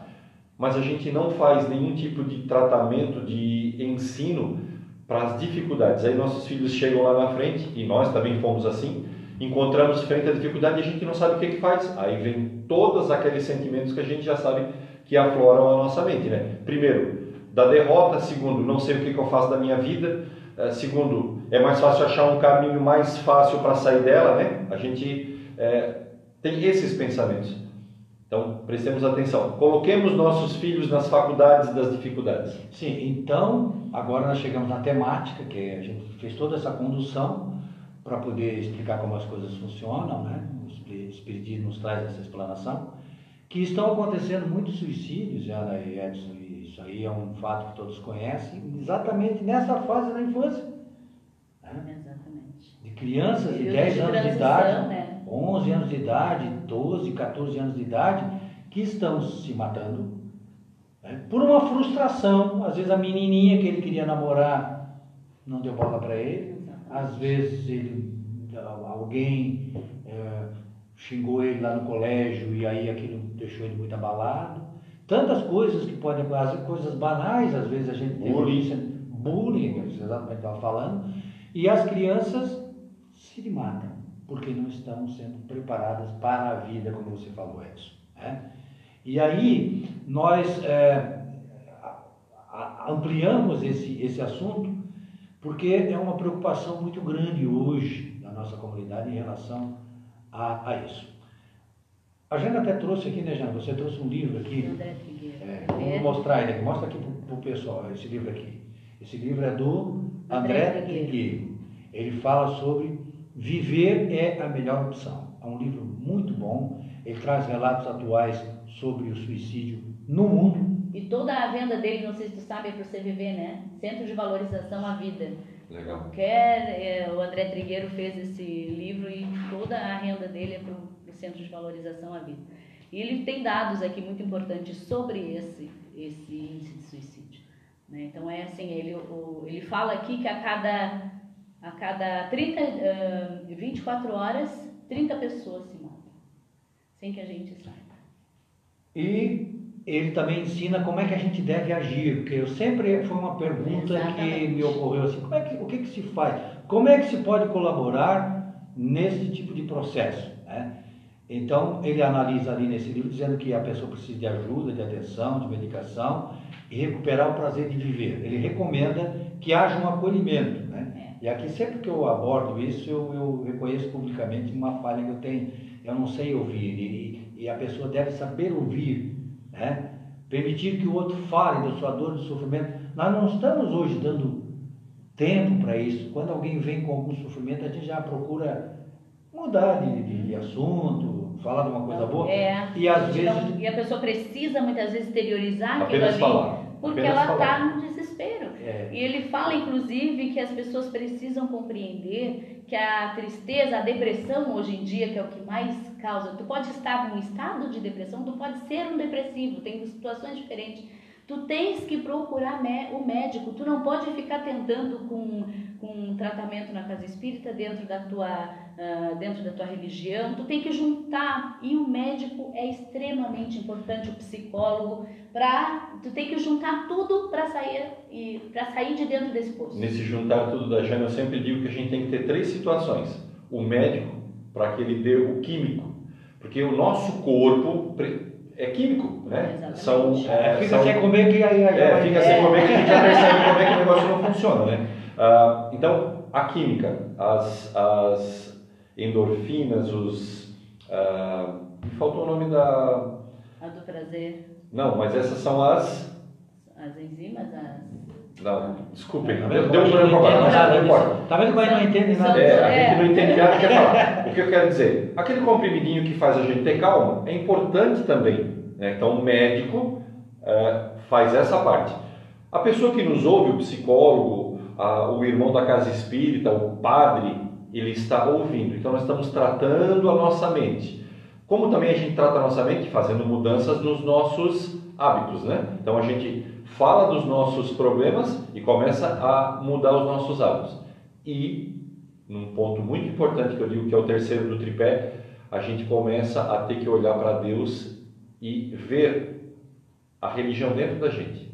Mas a gente não faz nenhum tipo de tratamento, de ensino para as dificuldades. Aí nossos filhos chegam lá na frente, e nós também fomos assim, encontramos frente à dificuldade e a gente não sabe o que, que faz. Aí vem todos aqueles sentimentos que a gente já sabe que afloram a nossa mente, né? Primeiro, da derrota. Segundo, não sei o que, que eu faço da minha vida. Eh, Segundo, é mais fácil achar um caminho mais fácil para sair dela, né? A gente eh, tem esses pensamentos. Então, prestemos atenção. Coloquemos nossos filhos nas faculdades das dificuldades. Sim, então, agora nós chegamos na temática, que a gente fez toda essa condução para poder explicar como as coisas funcionam, né? O Espiritismo nos traz essa explanação, que estão acontecendo muitos suicídios, Ana e Edson, e isso aí é um fato que todos conhecem, exatamente nessa fase da infância. né? Exatamente. De crianças de Período 10 de anos de idade, né? 11 anos de idade, 12, 14 anos de idade, que estão se matando né? por uma frustração. Às vezes a menininha que ele queria namorar não deu bola para ele, às vezes ele, alguém eh, xingou ele lá no colégio e aí aquilo deixou ele muito abalado. Tantas coisas que podem, as coisas banais, às vezes a gente tem Bullying. bullying, exatamente estava falando, e as crianças se matam porque não estão sendo preparadas para a vida, como você falou, Edson. né? E aí nós é, ampliamos esse, esse assunto porque é uma preocupação muito grande hoje na nossa comunidade em relação a, a isso. A Jana até trouxe aqui, né, Jana? Você trouxe um livro aqui. André Trigueiro. É, vamos mostrar ele aqui. Mostra aqui para o pessoal esse livro aqui. Esse livro é do André André. Trigueiro. Ele fala sobre viver é a melhor opção. É um livro muito bom. Ele traz relatos atuais sobre o suicídio no mundo. E toda a venda dele, não sei se tu sabe, é para você viver, né? Centro de Valorização à Vida. Legal. Qualquer, é, o André Trigueiro fez esse livro e toda a renda dele é para o Centro de Valorização à Vida. E ele tem dados aqui muito importantes sobre esse, esse índice de suicídio. né? Então é assim, ele, o- ele fala aqui que a cada, a cada 30, ah, 24 horas, 30 pessoas se matam, sem que a gente saiba. E ele também ensina como é que a gente deve agir, porque eu sempre foi uma pergunta Exatamente. que me ocorreu assim, como é que, o que, que se faz? Como é que se pode colaborar nesse tipo de processo? Né? Então ele analisa ali nesse livro dizendo que a pessoa precisa de ajuda, de atenção, de medicação e recuperar o prazer de viver. Ele recomenda que haja um acolhimento. Né? E aqui sempre que eu abordo isso, eu, eu reconheço publicamente uma falha que eu tenho. Eu não sei ouvir e, e a pessoa deve saber ouvir né? Permitir que o outro fale da sua dor, do sofrimento. Nós não estamos hoje dando tempo para isso. Quando alguém vem com algum sofrimento, a gente já procura mudar de, de, de assunto, falar de uma coisa boa. É, e às vezes. não, e a pessoa precisa muitas vezes exteriorizar aquilo ali, falar. porque ela está falar. no desespero. É, E ele fala, inclusive, que as pessoas precisam compreender que a tristeza, a depressão hoje em dia, que é o que mais causa, tu pode estar num estado de depressão, tu pode ser um depressivo, tem situações diferentes. Tu tens que procurar o médico, tu não pode ficar tentando com, com um tratamento na casa espírita dentro da tua ah, dentro da tua religião, tu tem que juntar e o médico é extremamente importante, o psicólogo, para tu tem que juntar tudo para sair e para sair de dentro desse poço. Nesse juntar tudo da Jana, eu sempre digo que a gente tem que ter três situações. O médico, para que ele dê o químico. Porque o nosso corpo é químico, né? Exatamente. São, é, fica são- sem comer que aí, aí É, fica sem comer que a gente já percebe como é que o negócio não funciona, né? Ah, então, a química, as, as endorfinas, os... ah, me faltou o nome da... A do prazer, Não, mas essas são as... as enzimas, as Não, desculpem, Tá deu um branco agora, entende mas nada não importa. Tá vendo gente não entende nada? É, a É. gente não entende nada que quer falar. O que eu quero dizer? Aquele comprimidinho que faz a gente ter calma é importante também. né? Então, o médico é, faz essa parte. A pessoa que nos ouve, o psicólogo, a- o irmão da casa espírita, o padre, ele está ouvindo. Então, nós estamos tratando a nossa mente. Como também a gente trata a nossa mente? Fazendo mudanças nos nossos hábitos, né? Então, a gente fala dos nossos problemas e começa a mudar os nossos hábitos. E num ponto muito importante que eu digo que é o terceiro do tripé, a gente começa a ter que olhar para Deus e ver a religião dentro da gente.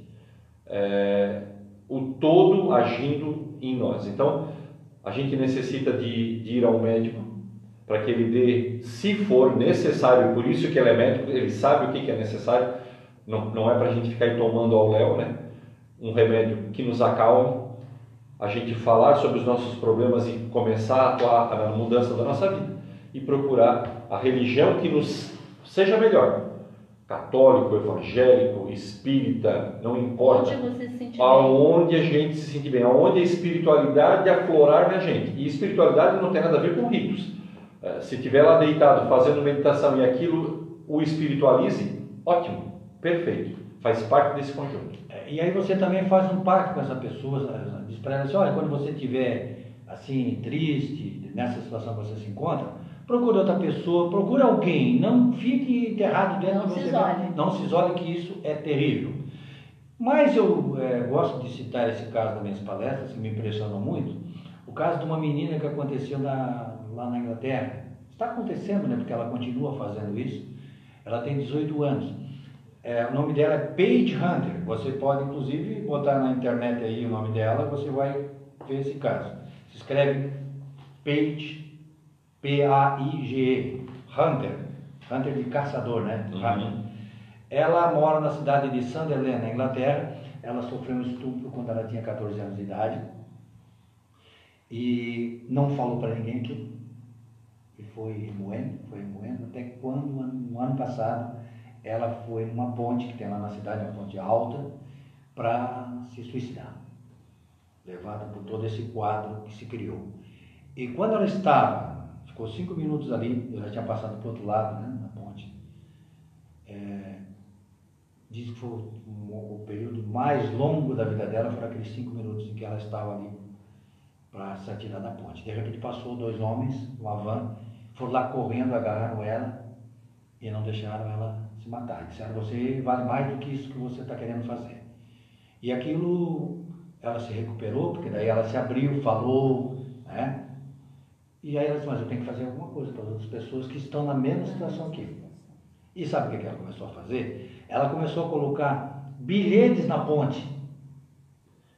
É, o todo agindo em nós. Então, a gente necessita de, de ir ao médico para que ele dê, se for necessário, por isso que ele é médico, ele sabe o que, que é necessário, não, não é para a gente ficar tomando ao léu, né? Um remédio que nos acalme, a gente falar sobre os nossos problemas e começar a atuar na mudança da nossa vida e procurar a religião que nos seja melhor. Católico, evangélico, espírita, não importa. onde você se sente bem. Aonde a gente se sente bem, aonde a espiritualidade aflorar na gente. E espiritualidade não tem nada a ver com ritos. Eh, Se tiver lá deitado fazendo meditação e aquilo o espiritualize, ótimo, perfeito, faz parte desse conjunto. É, E aí você também faz um pacto com essa pessoa, eh, diz para ela assim, olha, quando você estiver assim, triste, nessa situação que você se encontra, procure outra pessoa, procure alguém, não fique enterrado dentro Não de se isole. Não se isole que isso é terrível. Mas eu eh, gosto de citar esse caso das minhas palestras, que me impressionou muito, o caso de uma menina que aconteceu na- lá na Inglaterra. Está acontecendo, né, porque ela continua fazendo isso. Ela tem 18 anos. É, o nome dela é Paige Hunter. Você pode, inclusive, botar na internet aí o nome dela, você vai ver esse caso. Se escreve Paige, P-A-I-G-E, Hunter. Hunter de caçador, né? Uhum. Ela mora na cidade de Sunderland, na Inglaterra. Ela sofreu um estupro quando ela tinha 14 anos de idade. E não falou para ninguém aquilo. E foi remoendo, foi remoendo, até quando, no ano passado, ela foi numa ponte que tem lá na cidade, uma ponte alta, para se suicidar. Levada por todo esse quadro que se criou. E quando ela estava, ficou cinco minutos ali, eu já tinha passado para o outro lado, né, na ponte, é, diz que foi o, período mais longo da vida dela, foram aqueles cinco minutos em que ela estava ali para se atirar da ponte. De repente passou dois homens, uma van, foram lá correndo, agarraram ela e não deixaram ela se matar. Disseram, você vale mais do que isso que você está querendo fazer. E aquilo, ela se recuperou, porque daí ela se abriu, falou, né? E aí ela disse, mas eu tenho que fazer alguma coisa para as outras pessoas que estão na mesma situação que eu. E sabe o que ela começou a fazer? Ela começou a colocar bilhetes na ponte.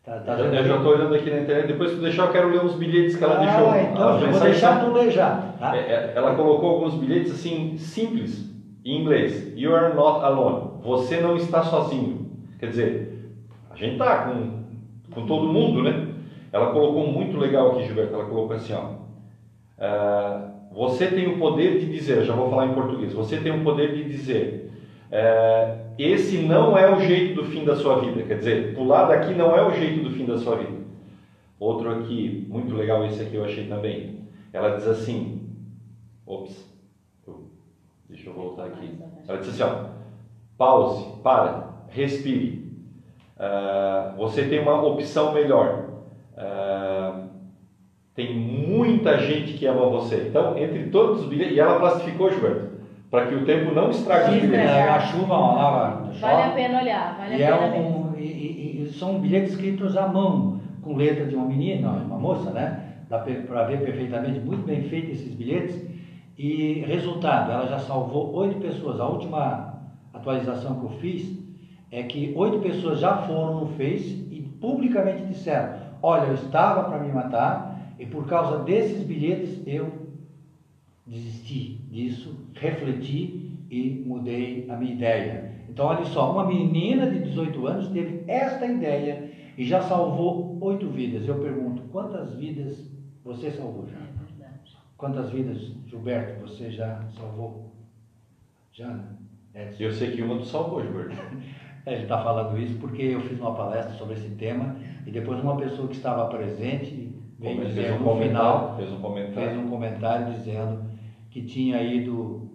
Tá, tá Eu, eu já estou olhando aqui na internet, depois que tu deixar, eu quero ler os bilhetes que ela deixou. Ah, então As eu vou deixar são- tu ler já. Tá? É, é, ela colocou alguns bilhetes assim, simples, em inglês. You are not alone. Você não está sozinho. Quer dizer, a gente está com, com todo mundo, né? Ela colocou muito legal aqui, Gilberto. Ela colocou assim, ó. Ah, você tem o poder de dizer, já vou falar em português. Você tem o poder de dizer, é, esse não é o jeito do fim da sua vida. Quer dizer, pular daqui não é o jeito do fim da sua vida. Outro aqui, muito legal esse aqui eu achei também. Ela diz assim, ops, deixa eu voltar aqui. Ela diz assim, ó, pause, para, respire. Ah, você tem uma opção melhor. Tem muita gente que ama você. Então, entre todos os bilhetes, e ela plastificou, Gilberto, para que o tempo não estrague os Sim, bilhetes. né? A chuva lava Vale a pena olhar, vale E, a é pena ver. um, e, e- e são bilhetes escritos à mão, com letra de uma menina, uma moça, né? Dá para ver perfeitamente, muito bem feito esses bilhetes. E resultado, ela já salvou oito pessoas. A última atualização que eu fiz é que oito pessoas já foram no Face e publicamente disseram: Olha, eu estava para me matar e por causa desses bilhetes eu desisti disso, refleti e mudei a minha ideia. Então, olha só, uma menina de 18 anos teve esta ideia e já salvou oito vidas. Eu pergunto, quantas vidas você salvou já? É. Quantas vidas, Gilberto, você já salvou? Já, né? Edson? Eu sei que uma tu salvou, Gilberto. <laughs> É, Ele está falando isso porque eu fiz uma palestra sobre esse tema e depois uma pessoa que estava presente veio Fez um comentário, fez um comentário. fez um comentário dizendo que tinha ido,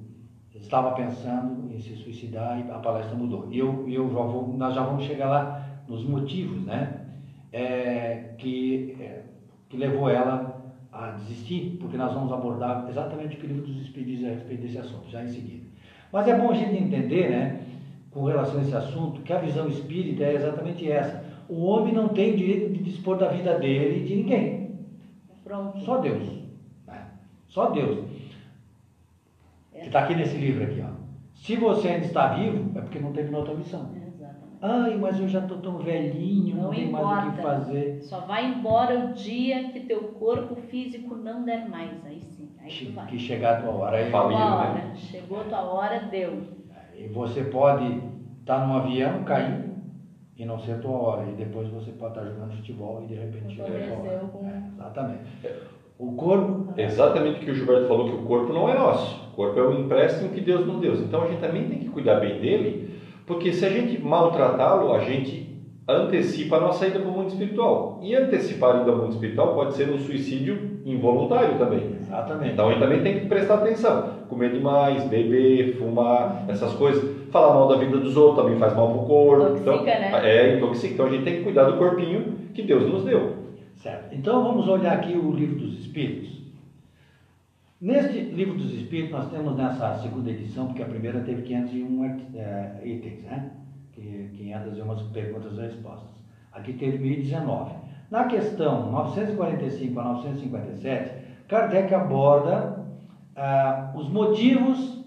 estava pensando em se suicidar e a palestra mudou. E eu, eu já vou, nós já vamos chegar lá nos motivos, né? É, que, é, que levou ela a desistir, porque nós vamos abordar exatamente o que o livro dos Espíritos diz a respeito desse assunto, já em seguida. Mas é bom a gente entender, né, com relação a esse assunto, que a visão espírita é exatamente essa. O homem não tem o direito de dispor da vida dele e de ninguém. Pronto. Só Deus. né? Só Deus. Que está aqui nesse livro aqui, ó. Se você ainda está vivo, é porque não terminou a tua missão. Exatamente. Ai, mas eu já estou tão velhinho, não, Não tem mais o que fazer. Só vai embora o dia que teu corpo físico não der mais. Aí sim, aí tu vai. Que chegar a tua hora. Aí, Fala. Tua Família, hora. Chegou a tua hora, deu. e você pode estar num avião, cair e não ser a tua hora. E depois você pode estar jogando futebol e de repente a tua hora. com- É, exatamente. O corpo Exatamente o que o Gilberto falou, que o corpo não é nosso. O corpo é um empréstimo que Deus nos deu. Então a gente também tem que cuidar bem dele, porque se a gente maltratá-lo, a gente antecipa a nossa ida para o mundo espiritual. E antecipar a ida ao mundo espiritual pode ser um suicídio involuntário também. Exatamente. Então a gente também tem que prestar atenção. Comer demais, beber, fumar, essas coisas. Falar mal da vida dos outros também faz mal para o corpo. Intoxica, então, né? É, intoxica. Então a gente tem que cuidar do corpinho que Deus nos deu. Certo. Então vamos olhar aqui o livro dos Espíritos. Neste livro dos Espíritos, nós temos nessa segunda edição, porque a primeira teve 501 eh, itens, né? Que- 501 perguntas e respostas. Aqui teve 1019. Na questão 945 a 957, Kardec aborda ah, os motivos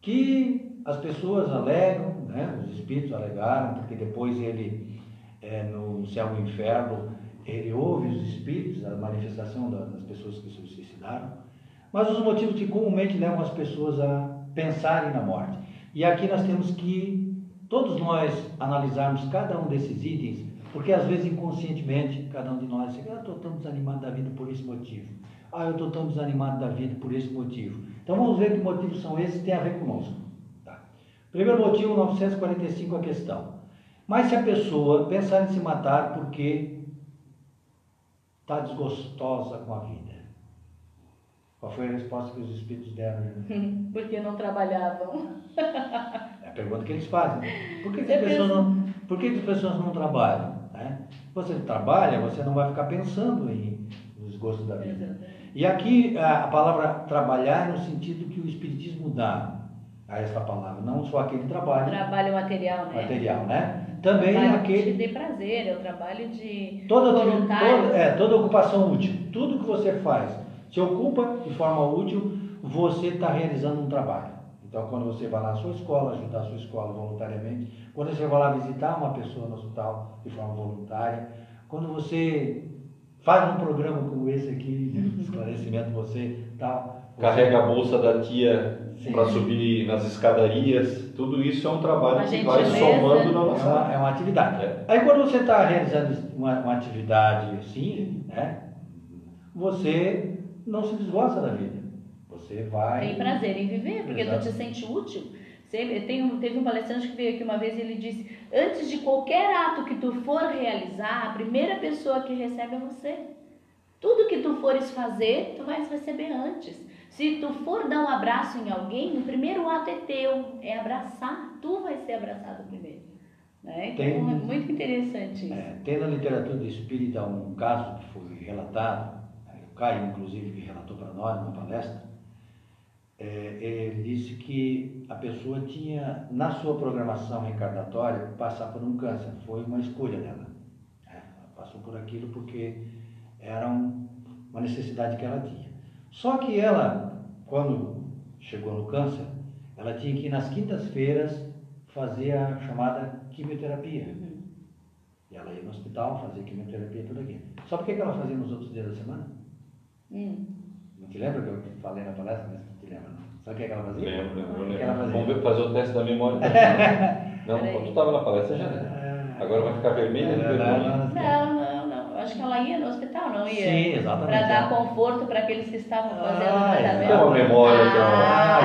que as pessoas alegam, né? os espíritos alegaram, porque depois ele, eh, no céu e no inferno, ele ouve os espíritos, a manifestação da- das pessoas que se suicidaram, mas os motivos que comumente levam as pessoas a pensarem na morte. E aqui nós temos que, todos nós, analisarmos cada um desses itens, porque às vezes inconscientemente, cada um de nós, diz, ah, eu estou tão desanimado da vida por esse motivo. Ah, eu estou tão desanimado da vida por esse motivo. Então vamos ver que motivos são esses que têm a ver conosco. Tá? Primeiro motivo, 945, a questão. Mas se a pessoa pensar em se matar porque está desgostosa com a vida, qual foi a resposta que os espíritos deram? Juliana? <laughs> Porque não trabalhavam. <laughs> Pergunta que eles fazem. Por que, que as, pessoas não, por que, que as pessoas não trabalham? né? Você trabalha, você não vai ficar pensando em nos gostos da vida. Exatamente. E aqui a, palavra trabalhar no sentido que o Espiritismo dá a essa palavra, não só aquele trabalho Trabalho material, né? material, né? Também trabalho aquele dê prazer, é o trabalho de Toda, toda, é, toda ocupação útil, tudo que você faz, se ocupa de forma útil, você está realizando um trabalho. Então, quando você vai lá na sua escola, ajudar a sua escola voluntariamente, quando você vai lá visitar uma pessoa no hospital de forma voluntária, quando você faz um programa como esse aqui, de esclarecimento você tal. você- Carrega a bolsa da tia para subir nas escadarias. Tudo isso é um trabalho Uma que vai somando na É nossa uma, é uma atividade. É. Aí quando você está realizando uma, uma atividade assim, né, você não se desgosta da vida. Você vai. Tem prazer em viver, porque Exato. tu te sente útil. Tem um, teve um palestrante que veio aqui uma vez e ele disse: antes de qualquer ato que tu for realizar, a primeira pessoa que recebe é você. Tudo que tu fores fazer, tu vais receber antes. Se tu for dar um abraço em alguém, o primeiro ato é teu, é abraçar. Tu vai ser abraçado primeiro. Né? Então Tem- é muito interessante isso. É, tem na literatura espírita um caso que foi relatado, né, o Caio, inclusive, que relatou para nós numa palestra. É, ele disse que a pessoa tinha, na sua programação reencarnatória, passar por um câncer. Foi uma escolha dela. né? Ela passou por aquilo porque era um- uma necessidade que ela tinha. Só que ela, quando chegou no câncer, ela tinha que ir nas quintas-feiras fazer a chamada quimioterapia. Uhum. E ela ia no hospital, fazia quimioterapia e tudo aquilo. Sabe o que ela fazia nos outros dias da semana? Hum. Não te lembra que eu falei na palestra? Te lembra, não. Sabe o que que ela fazia? Lembro, lembro, O que ela lembro. fazia? Vamos ver, fazer o teste da memória. <laughs> Não, Peraí. quando tu estava na palestra já, né? Agora vai ficar vermelha não, não, não. Não, não, não. Acho que ela ia no hospital, não ia? Sim, exatamente. Para dar conforto para aqueles que estavam fazendo Ah, o É tratamento. uma memória Ah,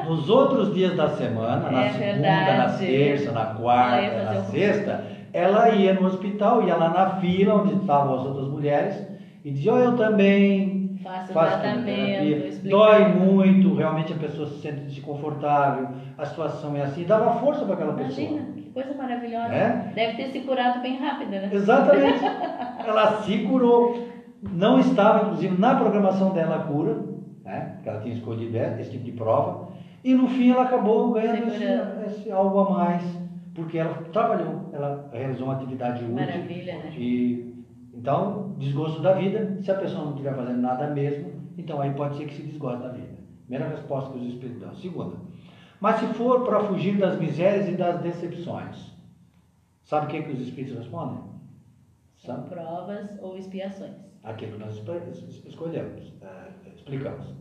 Ah, Nos outros dias da semana, na É segunda, verdade. na terça, na quarta, na sexta, ela ia no hospital, ia lá na fila onde estavam as outras mulheres e dizia, "Ó, eu também Faço faço tratamento, dói muito, realmente a pessoa se sente desconfortável, a situação é assim, dava força para aquela pessoa. Imagina, que coisa maravilhosa. É? Deve ter se curado bem rápido, né? Exatamente. <laughs> Ela se curou. Não estava, inclusive, na programação dela a cura, né? Porque ela tinha escolhido esse tipo de prova. E no fim ela acabou ganhando esse, esse algo a mais, porque ela trabalhou, ela realizou uma atividade útil. Maravilha, né? E então, desgosto da vida, se a pessoa não estiver fazendo nada mesmo, então aí pode ser que se desgoste da vida. Primeira resposta que os espíritos dão. Segunda, mas se for para fugir das misérias e das decepções, sabe o que, que os espíritos respondem? São Sabe? provas ou expiações. Aquilo que nós escolhemos, eh, explicamos.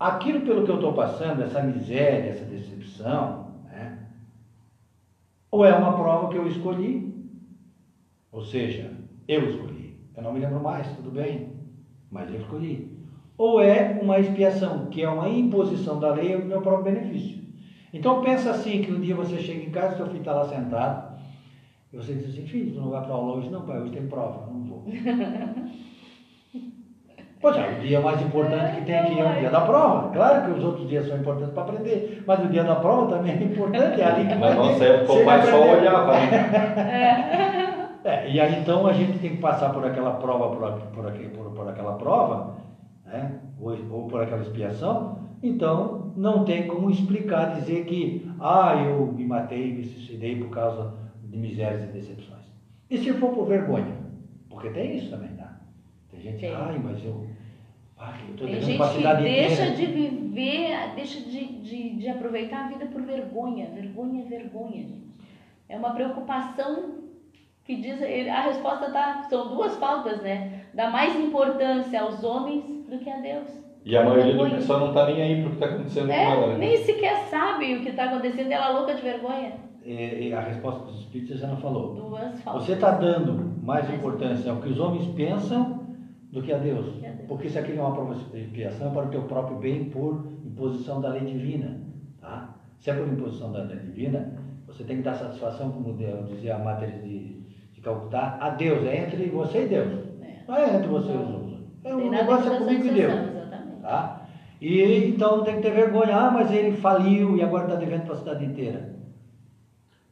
Aquilo pelo que eu estou passando, essa miséria, essa decepção, né? ou é uma prova que eu escolhi, ou seja, eu escolhi. Eu não me lembro mais, tudo bem, mas eu escolhi. Ou é uma expiação, que é uma imposição da lei ao meu próprio benefício. Então pensa assim, que um dia você chega em casa, seu filho está lá sentado, e você diz assim, filho, tu não vai para aula hoje? Não, pai, hoje tem prova, não vou. <laughs> Pois é, o dia mais importante que tem aqui é o dia da prova. Claro que os outros dias são importantes para aprender, mas o dia da prova também é importante. É ali que época você <laughs> o pai vai só aprender. olhava, né? <laughs> É, e aí então a gente tem que passar por aquela prova, por, por, aqu- por, por aquela prova, né? ou, ou por aquela expiação, então não tem como explicar, dizer que ah, eu me matei, me suicidei por causa de misérias e decepções. E se for por vergonha? Porque tem isso também, tá? Tem gente, Tem. ai, mas eu. Ai, eu estou Tem gente que deixa inteira. de viver, deixa de, de, de aproveitar a vida por vergonha. Vergonha, vergonha, gente. É uma preocupação que diz. A resposta tá. São duas faltas, né? Dá mais importância aos homens do que a Deus. E a maioria do pessoal não está nem aí pro que está acontecendo com ela, É, né? nem sequer sabe o que está acontecendo, ela é louca de vergonha. E, e a resposta dos espíritos já não falou. Duas faltas. Você está dando mais Mais importância ao que os homens pensam do que a Deus. Que a Deus. Porque isso aqui é uma prova de expiação é para o teu próprio bem por imposição da lei divina. Tá? Se é por imposição da lei divina, você tem que dar satisfação, como dizia a Mater de, de Calcutá, a Deus. É entre você e Deus. É. Não é entre você e outros. É, nada negócio é comigo e Deus. Exatamente. Tá? E então não tem que ter vergonha. Ah, mas ele faliu e agora está devendo para a cidade inteira.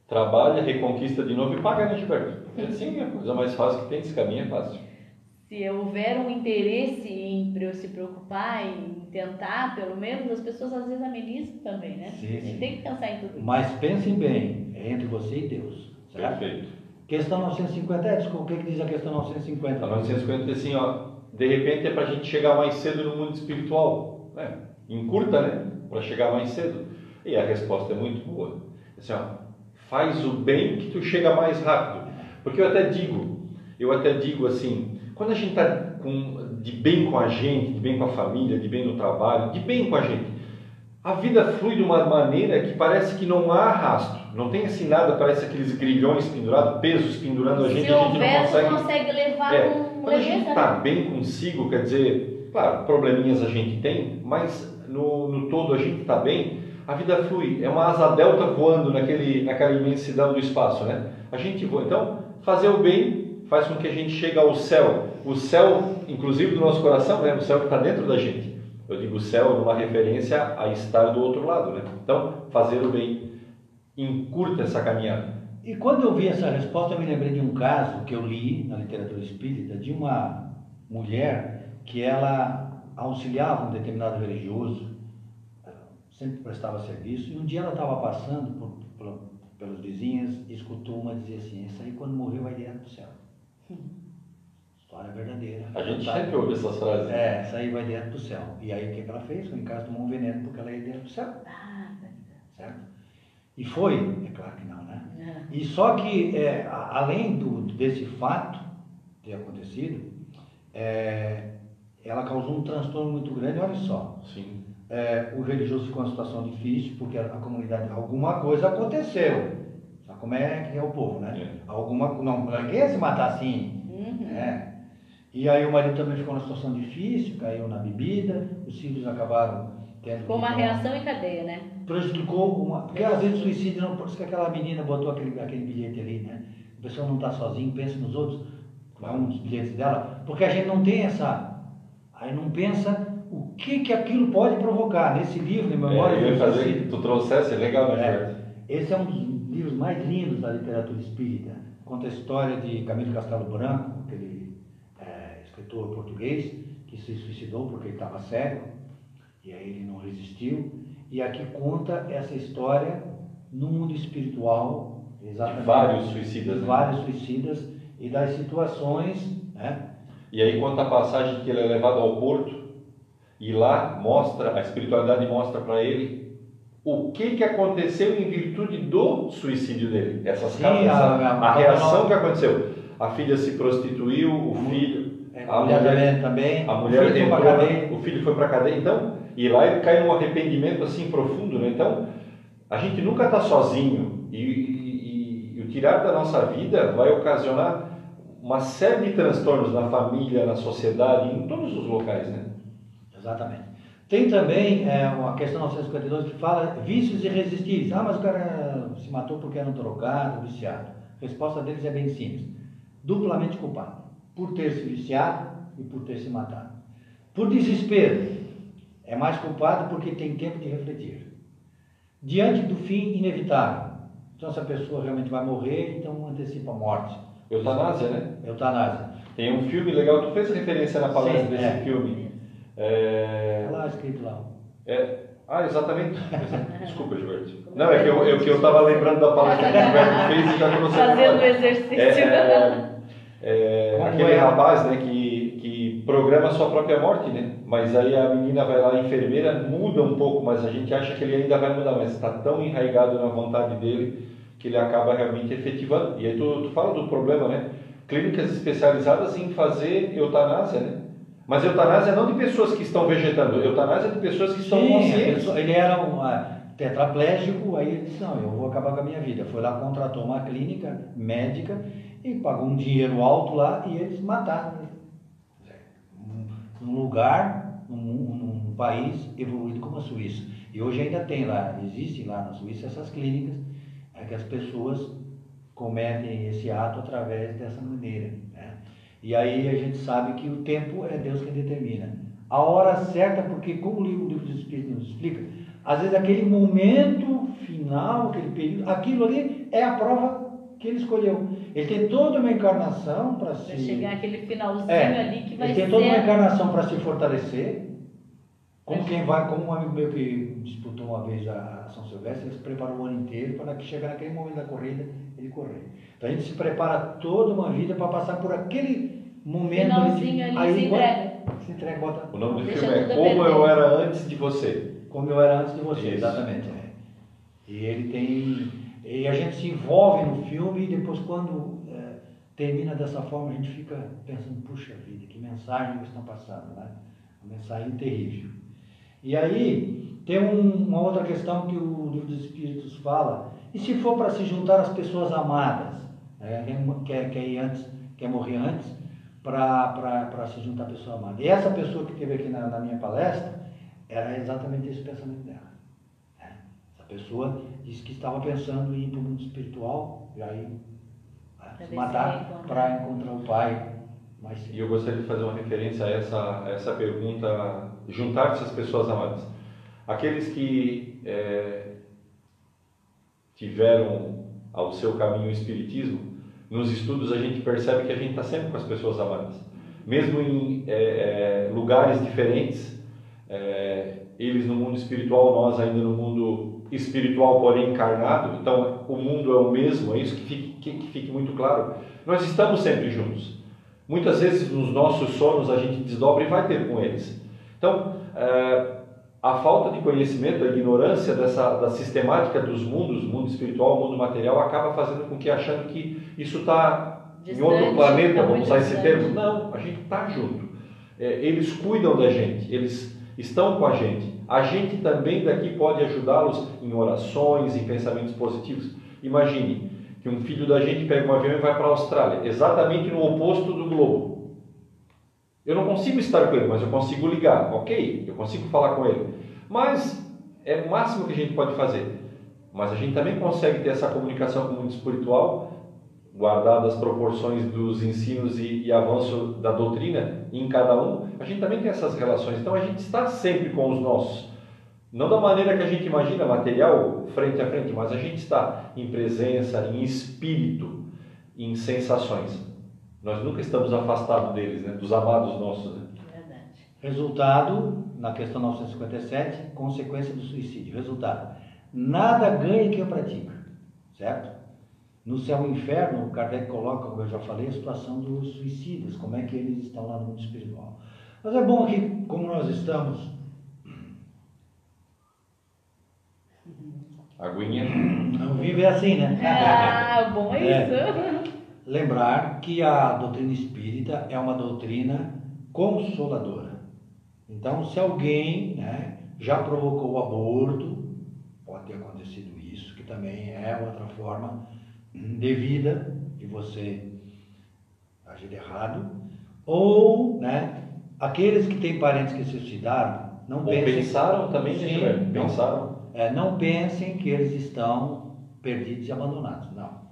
Trabalha, reconquista de novo e paga, né, Gilberto? É assim, a coisa mais fácil que tem, esse caminho é fácil. Se houver um interesse em se preocupar, em tentar, pelo menos, as pessoas às vezes amenizam também, né? Sim, A gente sim. tem que pensar em tudo. Mas pensem bem, é entre você e Deus. Certo? Perfeito. Questão 950, é, desculpa, o que, que diz a questão 950? A 950 assim, ó, de repente é para a gente chegar mais cedo no mundo espiritual, né? Encurta, né? Para chegar mais cedo. E a resposta é muito boa. Assim, ó, faz o bem que tu chega mais rápido. Porque eu até digo, eu até digo assim, quando a gente está de bem com a gente, de bem com a família, de bem no trabalho, de bem com a gente, a vida flui de uma maneira que parece que não há rastro. Não tem assim nada, parece aqueles grilhões pendurados, pesos pendurando a gente, Se a gente houver, não consegue. consegue levar É, um quando a gente está né? bem consigo, quer dizer, claro, probleminhas a gente tem, mas no, no todo a gente está bem, a vida flui. É uma asa delta voando naquele, naquela imensidão do espaço, né? A gente voa. Então, fazer o bem faz com que a gente chegue ao céu. O céu, inclusive do nosso coração, né? O céu que está dentro da gente. Eu digo céu numa referência a estar do outro lado, né? Então, fazer o bem encurta essa caminhada. E quando eu vi essa resposta, eu me lembrei de um caso que eu li na literatura espírita de uma mulher que ela auxiliava um determinado religioso, sempre prestava serviço, e um dia ela estava passando por, por, pelos vizinhos e escutou uma dizer assim: Essa aí quando morreu vai direto para o céu. História verdadeira. A gente Sabe? sempre ouve essas frases. É, essa aí vai direto para o céu. E aí o que que ela fez? Foi em casa tomou um veneno porque ela ia direto para o céu, Ah, certo? E foi? É claro que não, né? é. E só que, é, além do, desse fato ter acontecido, é, ela causou um transtorno muito grande. Olha só, Sim. é, o religioso ficou em uma situação difícil porque a, a comunidade, alguma coisa aconteceu. Sabe como é que é o povo, né? Alguma, não, ninguém ia se matar assim, Uhum. né? E aí o marido também ficou numa situação difícil, caiu na bebida, os filhos acabaram tendo Ficou uma que- reação em cadeia, né? prejudicou uma. Porque às vezes suicídio não. Por isso que aquela menina botou aquele, aquele bilhete ali, né? A pessoa não está sozinha, pensa nos outros. É um dos bilhetes dela. Porque a gente não tem essa. Aí não pensa o que, que aquilo pode provocar. Nesse livro, de Memória É, eu ia fazer que tu trouxesse, é legal, né, É. Esse é um dos livros mais lindos da literatura espírita. Conta a história de Camilo Castelo Branco, aquele escritor português que se suicidou porque ele estava cego e aí ele não resistiu. E aqui conta essa história no mundo espiritual, exatamente. De vários suicidas, De né? vários suicidas e das situações, né? E aí conta a passagem que ele é levado ao porto e lá mostra, a espiritualidade mostra para ele o que, que aconteceu em virtude do suicídio dele. Essas Sim, causas, a- a, a- reação que aconteceu. A filha se prostituiu, o filho, É, a a mulher mulher, também, a mulher o filho foi entrou, cadeia. o filho foi para cadeia, então, e lá ele cai num arrependimento assim profundo, né? Então, a gente nunca está sozinho e, e- e o tirar da nossa vida vai ocasionar uma série de transtornos na família, na sociedade, em todos os locais, né? Exatamente. Tem também é, a questão 952 que fala vícios irresistíveis. Ah, mas o cara se matou porque era um drogado, viciado. A resposta deles é bem simples. Duplamente culpado. Por ter se viciado e por ter se matado. Por desespero. É mais culpado porque tem tempo de refletir. Diante do fim inevitável. Então, essa pessoa realmente vai morrer, então antecipa a morte. Eutanásia, né? Eutanásia. Tem um filme legal, tu fez referência na palestra Sim, desse é. filme. É, Está lá escrito lá. é- ah, exatamente. Desculpa, Gilberto. <laughs> Não, é que eu, eu, que eu tava lembrando da palestra que o Gilberto fez e já trouxe a Fazendo exercício. É, é, é, Como aquele é? rapaz né, que, que programa a sua própria morte, né? Mas aí a menina vai lá, a enfermeira, muda um pouco, mas a gente acha que ele ainda vai mudar, mas está tão enraizado na vontade dele que ele acaba realmente efetivando. E aí tu, tu fala do problema, né? Clínicas especializadas em fazer eutanásia, né? Mas eutanásia não de pessoas que estão vegetando, eutanásia de pessoas que estão Sim, conscientes. ele era um ah, tetraplégico, aí ele disse, não, eu vou acabar com a minha vida. Foi lá, contratou uma clínica médica e pagou um dinheiro alto lá e eles mataram. ele. Num- lugar, num, num país evoluído como a Suíça. E hoje ainda tem lá, existe lá na Suíça essas clínicas é que as pessoas cometem esse ato através dessa maneira. Né? E aí a gente sabe que o tempo é Deus quem determina. A hora certa, porque como o livro dos Espíritos nos explica, às vezes aquele momento final, aquele período, aquilo ali é a prova que ele escolheu. Ele tem toda uma encarnação para se. Chegar aquele finalzinho É, ali que vai ele tem ser. toda uma encarnação para se fortalecer. Como quem vai, como um amigo meu que disputou uma vez a São Silvestre, ele se preparou o ano inteiro para que chegar naquele momento da corrida, ele correr. Então a gente se prepara toda uma vida para passar por aquele momento. Finalzinho ali, se quando- entrega. Se entrega, bota O nome do Deixa filme é Como perder. Eu Era Antes de Você. como eu era antes de você, Isso. exatamente. é. E ele tem. E a gente se envolve no filme e depois quando é, termina dessa forma a gente fica pensando, puxa vida, que mensagem que estão passando, né? Uma mensagem terrível. E aí tem um, uma outra questão que o livro dos Espíritos fala, e se for para se juntar às pessoas amadas, né? quer, quer ir antes, quer morrer antes, para se juntar à pessoa amada. E essa pessoa que teve aqui na, na minha palestra, era exatamente esse pensamento dela. Pessoa disse que estava pensando em ir para o mundo espiritual e aí né, se matar para encontrar o pai cedo. E eu gostaria de fazer uma referência a essa, a essa pergunta, juntar-se às pessoas amadas. Aqueles que é, tiveram ao seu caminho o Espiritismo, nos estudos a gente percebe que a gente está sempre com as pessoas amadas. Mesmo em é, é, lugares diferentes, é, eles no mundo espiritual, nós ainda no mundo espiritual, porém encarnado, então o mundo é o mesmo, é isso que fique, que, que fique muito claro. Nós estamos sempre juntos. Muitas vezes nos nossos sonhos a gente desdobra e vai ter com eles. Então, é, a falta de conhecimento, a ignorância dessa, da sistemática dos mundos, mundo espiritual, mundo material, acaba fazendo com que achando que isso está em outro planeta, tá vamos usar esse termo. Não, a gente está junto. É, eles cuidam da gente, eles estão com a gente. A gente também daqui pode ajudá-los em orações, em pensamentos positivos. Imagine que um filho da gente pega um avião e vai para a Austrália, exatamente no oposto do globo. Eu não consigo estar com ele, mas eu consigo ligar, ok? Eu consigo falar com ele. Mas é o máximo que a gente pode fazer. Mas a gente também consegue ter essa comunicação com o mundo espiritual, guardadas as proporções dos ensinos e, e avanço da doutrina em cada um. A gente também tem essas relações. Então a gente está sempre com os nossos. Não da maneira que a gente imagina, material, frente a frente, mas a gente está em presença, em espírito, em sensações. Nós nunca estamos afastados deles, né? dos amados nossos. Né? Verdade. Resultado, na questão 957, consequência do suicídio. Resultado, nada ganha quem pratica, certo? No céu e inferno, o Kardec coloca, como eu já falei, a situação dos suicidas, como é que eles estão lá no mundo espiritual. Mas é bom que, como nós estamos. Aguinha. Não vive assim, né? Ah, bom é, é. isso lembrar que a doutrina espírita é uma doutrina consoladora. Então, se alguém né, já provocou o aborto, pode ter acontecido isso, que também é outra forma devida de você agir errado, ou né, aqueles que têm parentes que se suicidaram, não ou pensem, pensaram também, sim, pensaram. É, não pensem que eles estão perdidos e abandonados, não.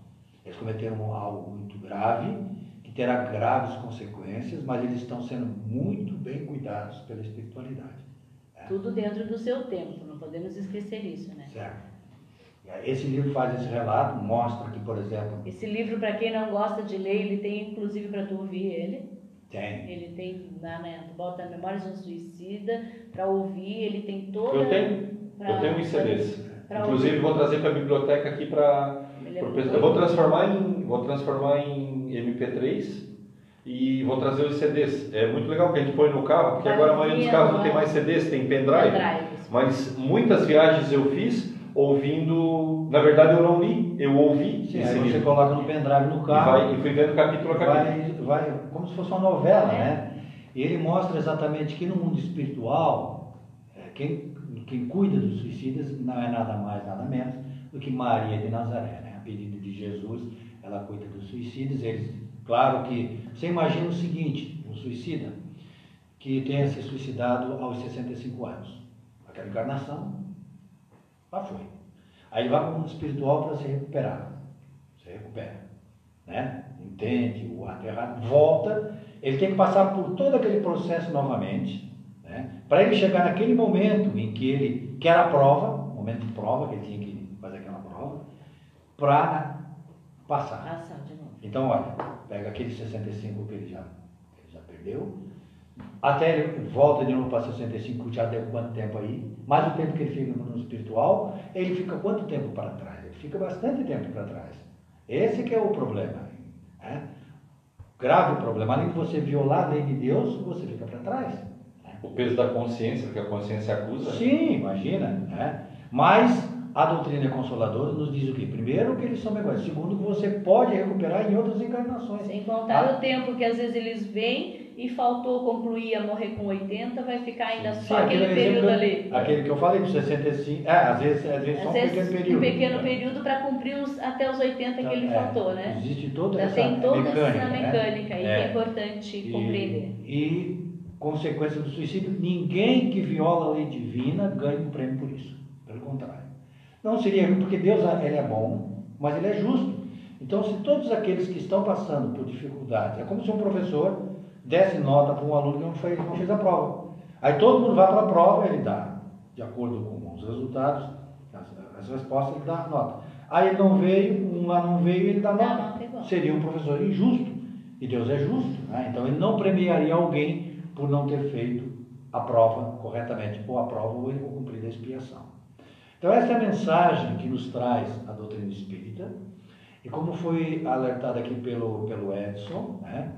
Eles cometeram algo muito grave, que terá graves consequências, mas eles estão sendo muito bem cuidados pela espiritualidade. É. Tudo dentro do seu tempo, não podemos esquecer isso, né? Certo. Esse livro faz esse relato, mostra que, por exemplo. Esse livro, para quem não gosta de ler, ele tem inclusive para tu ouvir ele. Tem. Ele tem na, né, tu bota Memórias de um Suicida para ouvir, ele tem toda. Eu tenho, pra, eu tenho um CDs. Inclusive ouvir. vou trazer para a biblioteca aqui para é eu vou transformar em vou transformar em MP3 e vou trazer os CDs. É muito legal que a gente põe no carro, porque agora a maioria dos carros não tem mais CDs, tem pendrive. Mas muitas viagens eu fiz ouvindo, na verdade eu não li, eu ouvi. Sim, aí você coloca no pendrive no carro. E, vai, e fui vendo capítulo a capítulo. Vai, vai, como se fosse uma novela, é. né? E ele mostra exatamente que no mundo espiritual, é, quem, quem cuida dos suicidas não é nada mais, nada menos do que Maria de Nazaré, né? pedido de Jesus, ela cuida dos suicidas. Eles, claro que você imagina o seguinte: um suicida que tenha se suicidado aos 65 anos, aquela encarnação, lá foi. Aí ele vai para o mundo espiritual para se recuperar. Se recupera, né? Entende o ato errado, volta. Ele tem que passar por todo aquele processo novamente, né? Para ele chegar naquele momento em que ele quer a prova, momento de prova que ele tinha que para passar. Passar de novo. Então, olha, pega aquele 65 que ele já, ele já perdeu, até ele volta de novo para 65, já deu quanto tempo aí? Mais o tempo que ele fica no mundo espiritual, ele fica quanto tempo para trás? Ele fica bastante tempo para trás. Esse que é o problema. Né? Grave problema. Além de você violar a lei de Deus, você fica para trás. O peso da consciência, que a consciência acusa. Sim, imagina. Né? Mas a doutrina consoladora nos diz o quê? Primeiro, que eles são megóides. Segundo, que você pode recuperar em outras encarnações. Sem contar Ah. o tempo que às vezes eles vêm e faltou concluir a morrer com 80, vai ficar ainda Sim, só aquele exemplo período ali. Aquele que eu falei, dos 65. É, às vezes, às vezes só Às um vezes, pequeno período. um pequeno É. período para cumprir os, até os 80 que ele É, faltou, né? Existe toda Já essa tem toda mecânica. essa né? mecânica aí É. que é importante compreender. E, e, consequência do suicídio, ninguém que viola a lei divina ganha um prêmio por isso. Pelo contrário. Não seria, porque Deus ele é bom, mas ele é justo. Então, se todos aqueles que estão passando por dificuldades, é como se um professor desse nota para um aluno que não fez, não fez a prova. Aí todo mundo vai para a prova, ele dá, de acordo com os resultados, as, as respostas, ele dá nota. Aí ele não veio, um lá não veio, ele dá nota. não. Seria um professor injusto. E Deus é justo. Né? Então ele não premiaria alguém por não ter feito a prova corretamente, ou a prova ou ele cumprir a expiação. Então essa é a mensagem que nos traz a doutrina espírita. E como foi alertado aqui pelo, pelo Edson, né?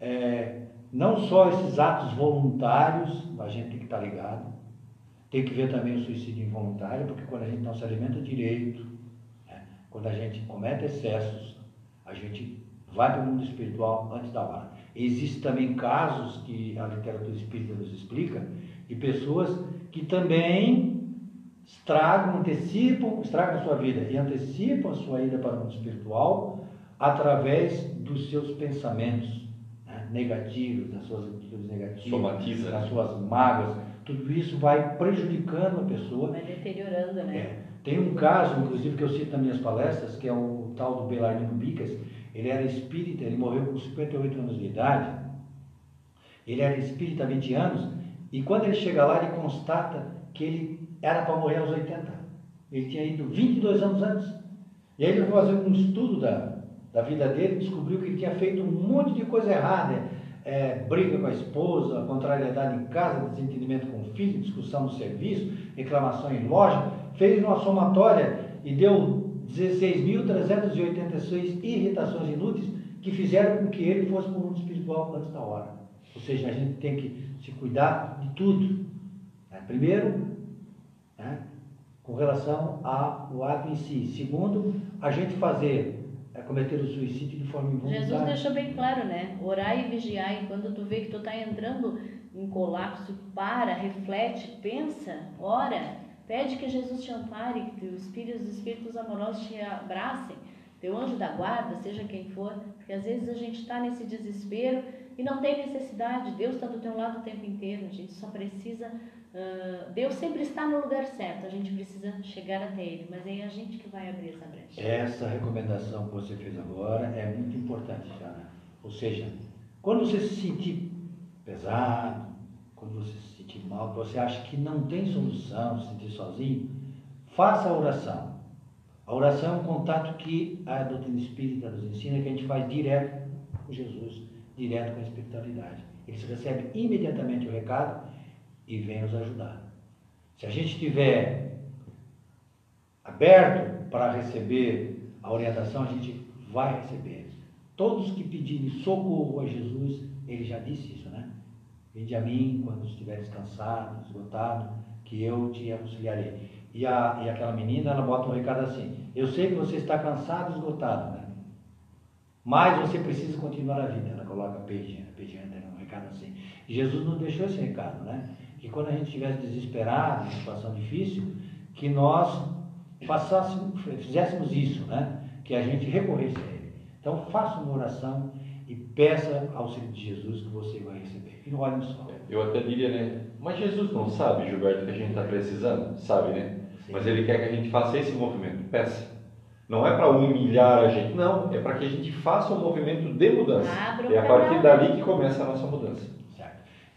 É, não só esses atos voluntários, a gente tem que estar ligado, tem que ver também o suicídio involuntário, porque quando a gente não se alimenta direito, né? quando a gente comete excessos, a gente vai para o mundo espiritual antes da hora. Existem também casos que a literatura espírita nos explica, de pessoas que também estragam, antecipam, estragam a sua vida e antecipam a sua ida para o mundo espiritual através dos seus pensamentos negativos, das suas atitudes negativas, Somatiza. das suas mágoas. Tudo isso vai prejudicando a pessoa Vai deteriorando, né? é. Tem um caso, inclusive, que eu cito nas minhas palestras, que é o tal do Belarmino Bicas. Ele era espírita, ele morreu com 58 anos de idade. Ele era espírita há 20 anos. E quando ele chega lá, ele constata que ele era para morrer aos 80. Ele tinha ido 22 anos antes. E aí ele foi fazer um estudo da, da vida dele, descobriu que ele tinha feito um monte de coisa errada. É, briga com a esposa, contrariedade em casa, desentendimento com o filho, discussão no serviço, reclamação em loja. Fez uma somatória e deu 16.386 irritações inúteis que fizeram com que ele fosse para o mundo espiritual antes da hora. Ou seja, a gente tem que se cuidar de tudo. né? Primeiro, né, com relação ao ato em si. Segundo, a gente fazer, é, cometer o suicídio de forma involuntária. Jesus deixou bem claro, né? Orar e vigiar. E quando tu vê que tu tá entrando em colapso, para, reflete, pensa, ora, pede que Jesus te ampare, que os espíritos, os espíritos amorosos te abracem, teu anjo da guarda, seja quem for, porque às vezes a gente está nesse desespero e não tem necessidade. Deus está do teu lado o tempo inteiro. A gente só precisa. Ah, Deus sempre está no lugar certo. A gente precisa chegar até Ele, mas é a gente que vai abrir essa brecha. Essa recomendação que você fez agora é muito importante, Jana. Ou seja, quando você se sentir pesado, quando você se sentir mal, que você acha que não tem solução, se sentir sozinho, faça a oração. A oração é um contato que a doutrina espírita nos ensina que a gente faz direto com Jesus, direto com a espiritualidade. Eles recebem imediatamente o recado e vêm nos ajudar. Se a gente estiver aberto para receber a orientação, a gente vai receber. Todos que pedirem socorro a Jesus, ele já disse isso, né? Vinde a mim quando estiveres cansado, esgotado, que eu te auxiliarei. E, a, e aquela menina, ela bota um recado assim: Eu sei que você está cansado esgotado, né? Mas você precisa continuar a vida. Ela coloca pedindo, pedindo, um recado assim. Jesus nos deixou esse recado, né? Que quando a gente estivesse desesperado, em situação difícil, que nós passássemos, fizéssemos isso, né? Que a gente recorresse a Ele. Então faça uma oração e peça auxílio de Jesus que você vai receber. E não olhe no sol. Eu até diria, né? Mas Jesus não sabe, Gilberto, que a gente está precisando? Sabe, né? Sim. Mas ele quer que a gente faça esse movimento. Peça. Não é para humilhar a gente, não. É para que a gente faça um movimento de mudança. É a partir canal. dali que começa a nossa mudança.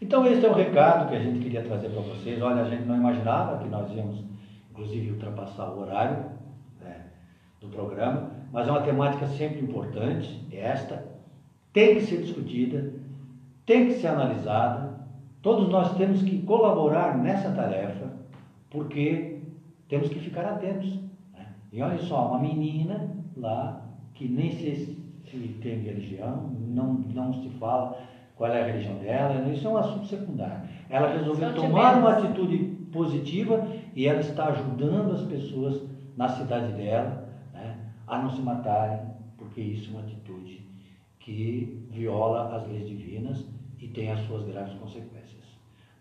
Então esse é o recado que a gente queria trazer para vocês. Olha, a gente não imaginava que nós íamos, inclusive, ultrapassar o horário né, do programa, mas é uma temática sempre importante, esta, tem que ser discutida, tem que ser analisada. Todos nós temos que colaborar nessa tarefa, porque temos que ficar atentos. né? E olha só, uma menina lá, que nem sei se tem religião, não, não se fala qual é a religião dela, isso é um assunto secundário. Ela resolveu São de tomar uma atitude positiva e ela está ajudando as pessoas na cidade dela, né, a não se matarem, porque isso é uma atitude que viola as leis divinas e tem as suas graves consequências.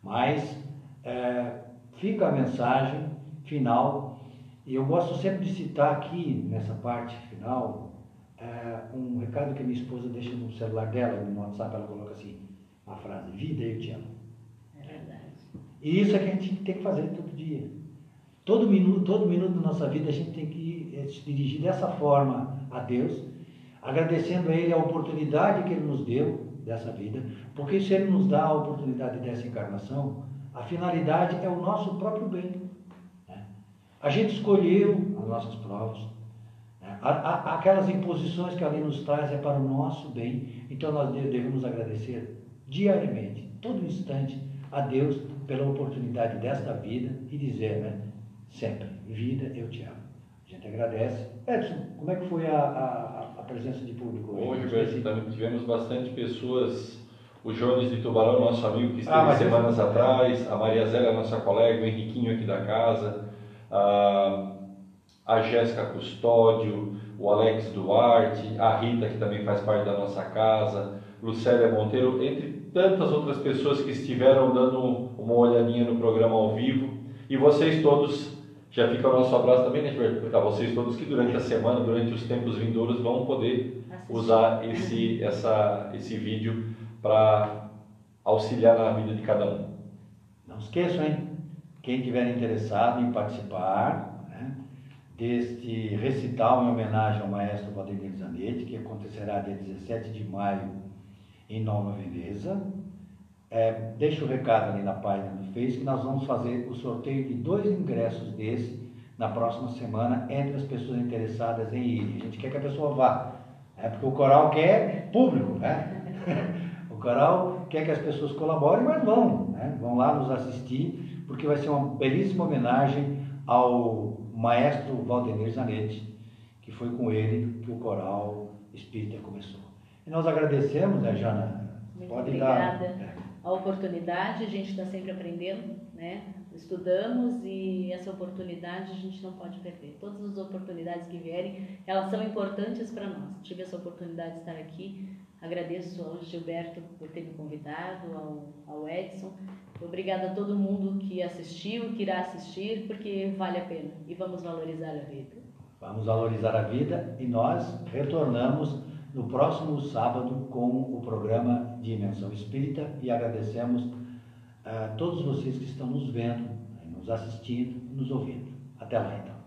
Mas é, fica a mensagem final, e eu gosto sempre de citar aqui, nessa parte final, é, um recado que minha esposa deixa no celular dela, no WhatsApp, ela coloca assim, uma frase, vida eu te amo. É verdade. E isso é que a gente tem que fazer todo dia. Todo minuto, todo minuto da nossa vida a gente tem que eh, se dirigir dessa forma a Deus, agradecendo a Ele a oportunidade que Ele nos deu dessa vida, porque se Ele nos dá a oportunidade dessa encarnação, a finalidade é o nosso próprio bem. Né? A gente escolheu as nossas provas, aquelas imposições que a lei nos traz é para o nosso bem, então nós devemos agradecer diariamente, todo instante, a Deus pela oportunidade desta vida e dizer, né, sempre, vida, eu te amo. A gente agradece. Edson, como é que foi a, a, a presença de público hoje? Hoje, tivemos bastante pessoas o Jones de Tubarão, nosso amigo que esteve ah, semanas atrás, a Maria Zélia, nossa colega, o Henriquinho aqui da casa, a, a Jéssica Custódio, o Alex Duarte, a Rita, que também faz parte da nossa casa, Lucélia Monteiro, entre tantas outras pessoas que estiveram dando uma olhadinha no programa ao vivo. E vocês todos, já fica o nosso abraço também, né, Gilberto? Para vocês todos que durante a semana, durante os tempos vindouros, vão poder usar esse, essa, esse vídeo para auxiliar na vida de cada um. Não esqueçam, hein? Quem tiver interessado em participar deste recital em homenagem ao maestro Valdemir Zanetti, que acontecerá dia 17 de maio em Nova Veneza, é, deixa o recado ali na página do Face que nós vamos fazer o sorteio de dois ingressos desse na próxima semana entre as pessoas interessadas em ir. A gente quer que a pessoa vá, é porque o coral quer público, né? <laughs> O coral quer que as pessoas colaborem, mas vão, né? vão lá nos assistir, porque vai ser uma belíssima homenagem ao maestro Valdemir Zanetti, que foi com ele que o coral espírita começou. E nós agradecemos, né, Jana? Muito Pode obrigada. Dar, é. A oportunidade, a gente está sempre aprendendo, né? Estudamos e essa oportunidade a gente não pode perder. Todas as oportunidades que vierem, elas são importantes para nós. Tive essa oportunidade de estar aqui Agradeço ao Gilberto por ter me convidado, ao, ao Edson. Obrigada a todo mundo que assistiu, que irá assistir, porque vale a pena e vamos valorizar a vida. Vamos valorizar a vida e nós retornamos no próximo sábado com o programa Dimensão Espírita e agradecemos a todos vocês que estão nos vendo, nos assistindo, nos ouvindo. Até lá então.